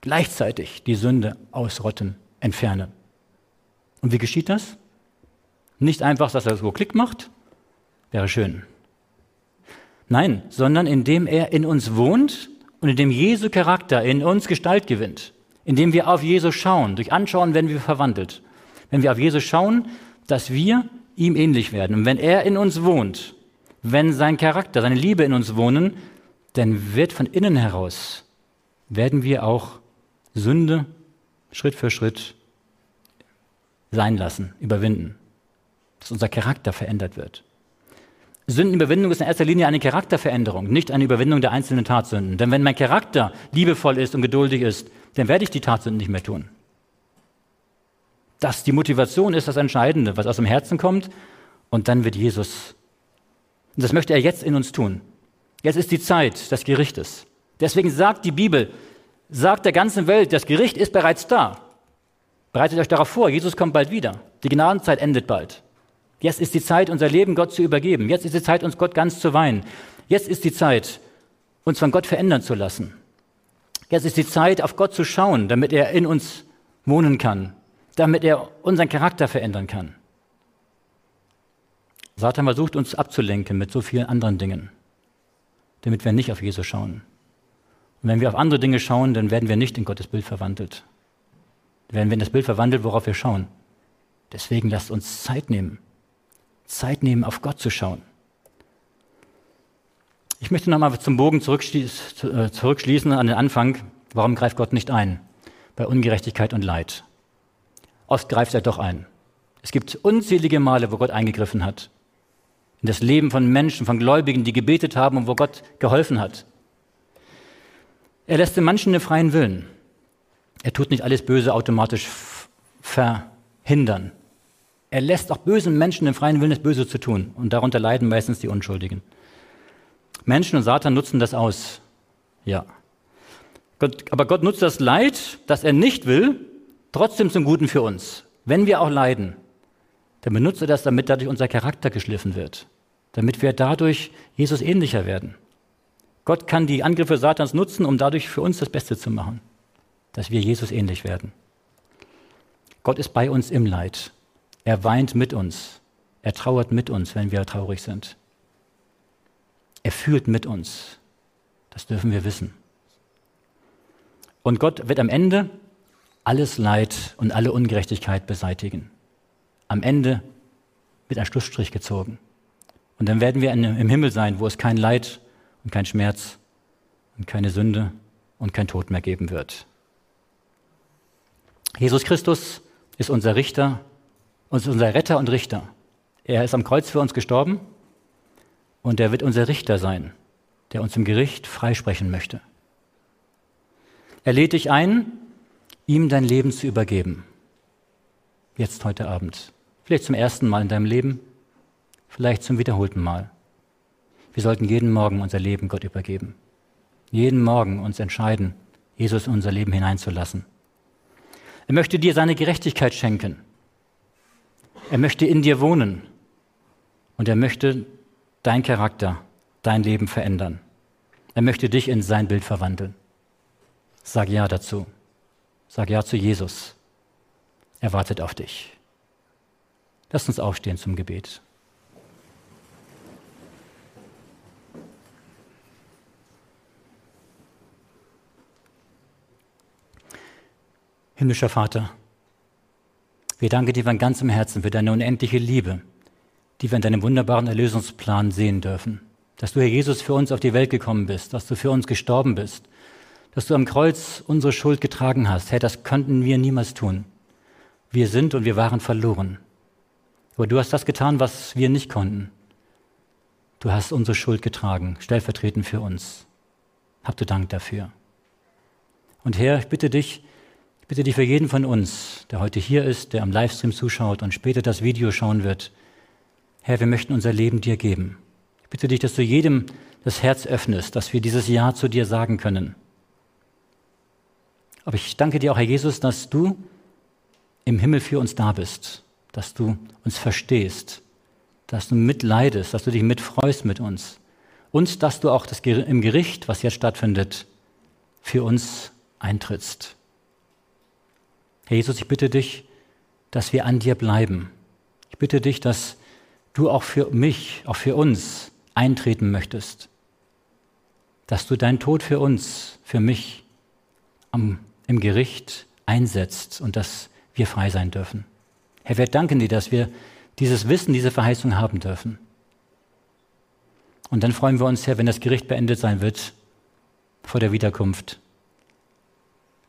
gleichzeitig die Sünde ausrotten, entfernen. Und wie geschieht das? Nicht einfach, dass er so Klick macht, wäre schön. Nein, sondern indem er in uns wohnt und indem Jesu Charakter in uns Gestalt gewinnt, indem wir auf Jesus schauen, durch Anschauen werden wir verwandelt. Wenn wir auf Jesus schauen, dass wir ihm ähnlich werden. Und wenn er in uns wohnt, wenn sein Charakter, seine Liebe in uns wohnen, dann wird von innen heraus, werden wir auch Sünde Schritt für Schritt sein lassen, überwinden. Dass unser Charakter verändert wird. Sündenüberwindung ist in erster Linie eine Charakterveränderung, nicht eine Überwindung der einzelnen Tatsünden. Denn wenn mein Charakter liebevoll ist und geduldig ist, dann werde ich die Tatsünden nicht mehr tun. Dass die Motivation ist das Entscheidende, was aus dem Herzen kommt, und dann wird Jesus und das möchte er jetzt in uns tun. Jetzt ist die Zeit des Gerichtes. Deswegen sagt die Bibel, sagt der ganzen Welt, das Gericht ist bereits da. Bereitet euch darauf vor, Jesus kommt bald wieder. Die Gnadenzeit endet bald. Jetzt ist die Zeit, unser Leben Gott zu übergeben. Jetzt ist die Zeit, uns Gott ganz zu weihen. Jetzt ist die Zeit, uns von Gott verändern zu lassen. Jetzt ist die Zeit, auf Gott zu schauen, damit er in uns wohnen kann, damit er unseren Charakter verändern kann. Satan versucht uns abzulenken mit so vielen anderen Dingen, damit wir nicht auf Jesus schauen. Und wenn wir auf andere Dinge schauen, dann werden wir nicht in Gottes Bild verwandelt. Dann werden wir in das Bild verwandelt, worauf wir schauen. Deswegen lasst uns Zeit nehmen. Zeit nehmen, auf Gott zu schauen. Ich möchte nochmal zum Bogen äh, zurückschließen an den Anfang. Warum greift Gott nicht ein bei Ungerechtigkeit und Leid? Oft greift er doch ein. Es gibt unzählige Male, wo Gott eingegriffen hat in das Leben von Menschen, von Gläubigen, die gebetet haben und wo Gott geholfen hat. Er lässt den Menschen den freien Willen. Er tut nicht alles Böse automatisch verhindern. Er lässt auch bösen Menschen den freien Willen, das Böse zu tun. Und darunter leiden meistens die Unschuldigen. Menschen und Satan nutzen das aus. Ja. Gott, aber Gott nutzt das Leid, das er nicht will, trotzdem zum Guten für uns. Wenn wir auch leiden, dann benutze das, damit dadurch unser Charakter geschliffen wird, damit wir dadurch Jesus ähnlicher werden. Gott kann die Angriffe Satans nutzen, um dadurch für uns das Beste zu machen, dass wir Jesus ähnlich werden. Gott ist bei uns im Leid. Er weint mit uns. Er trauert mit uns, wenn wir traurig sind. Er fühlt mit uns. Das dürfen wir wissen. Und Gott wird am Ende alles Leid und alle Ungerechtigkeit beseitigen am Ende wird ein Schlussstrich gezogen. Und dann werden wir im Himmel sein, wo es kein Leid und kein Schmerz und keine Sünde und kein Tod mehr geben wird. Jesus Christus ist unser Richter und ist unser Retter und Richter. Er ist am Kreuz für uns gestorben und er wird unser Richter sein, der uns im Gericht freisprechen möchte. Er lädt dich ein, ihm dein Leben zu übergeben. Jetzt heute Abend. Vielleicht zum ersten Mal in deinem Leben, vielleicht zum wiederholten Mal. Wir sollten jeden Morgen unser Leben Gott übergeben. Jeden Morgen uns entscheiden, Jesus in unser Leben hineinzulassen. Er möchte dir seine Gerechtigkeit schenken. Er möchte in dir wohnen. Und er möchte dein Charakter, dein Leben verändern. Er möchte dich in sein Bild verwandeln. Sag Ja dazu. Sag Ja zu Jesus. Er wartet auf dich. Lass uns aufstehen zum Gebet. Himmlischer Vater, wir danken dir von ganzem Herzen für deine unendliche Liebe, die wir in deinem wunderbaren Erlösungsplan sehen dürfen. Dass du, Herr Jesus, für uns auf die Welt gekommen bist, dass du für uns gestorben bist, dass du am Kreuz unsere Schuld getragen hast. Herr, das könnten wir niemals tun. Wir sind und wir waren verloren. Aber du hast das getan, was wir nicht konnten. Du hast unsere Schuld getragen, stellvertretend für uns. Hab du Dank dafür. Und Herr, ich bitte dich, ich bitte dich für jeden von uns, der heute hier ist, der am Livestream zuschaut und später das Video schauen wird. Herr, wir möchten unser Leben dir geben. Ich bitte dich, dass du jedem das Herz öffnest, dass wir dieses Ja zu dir sagen können. Aber ich danke dir auch, Herr Jesus, dass du im Himmel für uns da bist, dass du uns verstehst, dass du mitleidest, dass du dich mitfreust mit uns und dass du auch das, im Gericht, was jetzt stattfindet, für uns eintrittst. Herr Jesus, ich bitte dich, dass wir an dir bleiben. Ich bitte dich, dass du auch für mich, auch für uns eintreten möchtest. Dass du deinen Tod für uns, für mich am, im Gericht einsetzt und dass wir frei sein dürfen. Herr, wir danken dir, dass wir dieses Wissen, diese Verheißung haben dürfen. Und dann freuen wir uns, Herr, wenn das Gericht beendet sein wird, vor der Wiederkunft,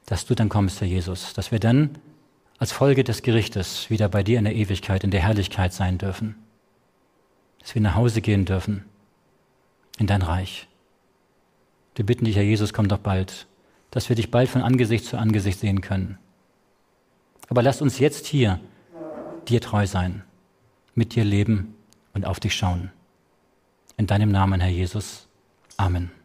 dass du dann kommst, Herr Jesus, dass wir dann als Folge des Gerichtes wieder bei dir in der Ewigkeit, in der Herrlichkeit sein dürfen, dass wir nach Hause gehen dürfen, in dein Reich. Wir bitten dich, Herr Jesus, komm doch bald, dass wir dich bald von Angesicht zu Angesicht sehen können. Aber lass uns jetzt hier dir treu sein, mit dir leben und auf dich schauen. In deinem Namen, Herr Jesus. Amen.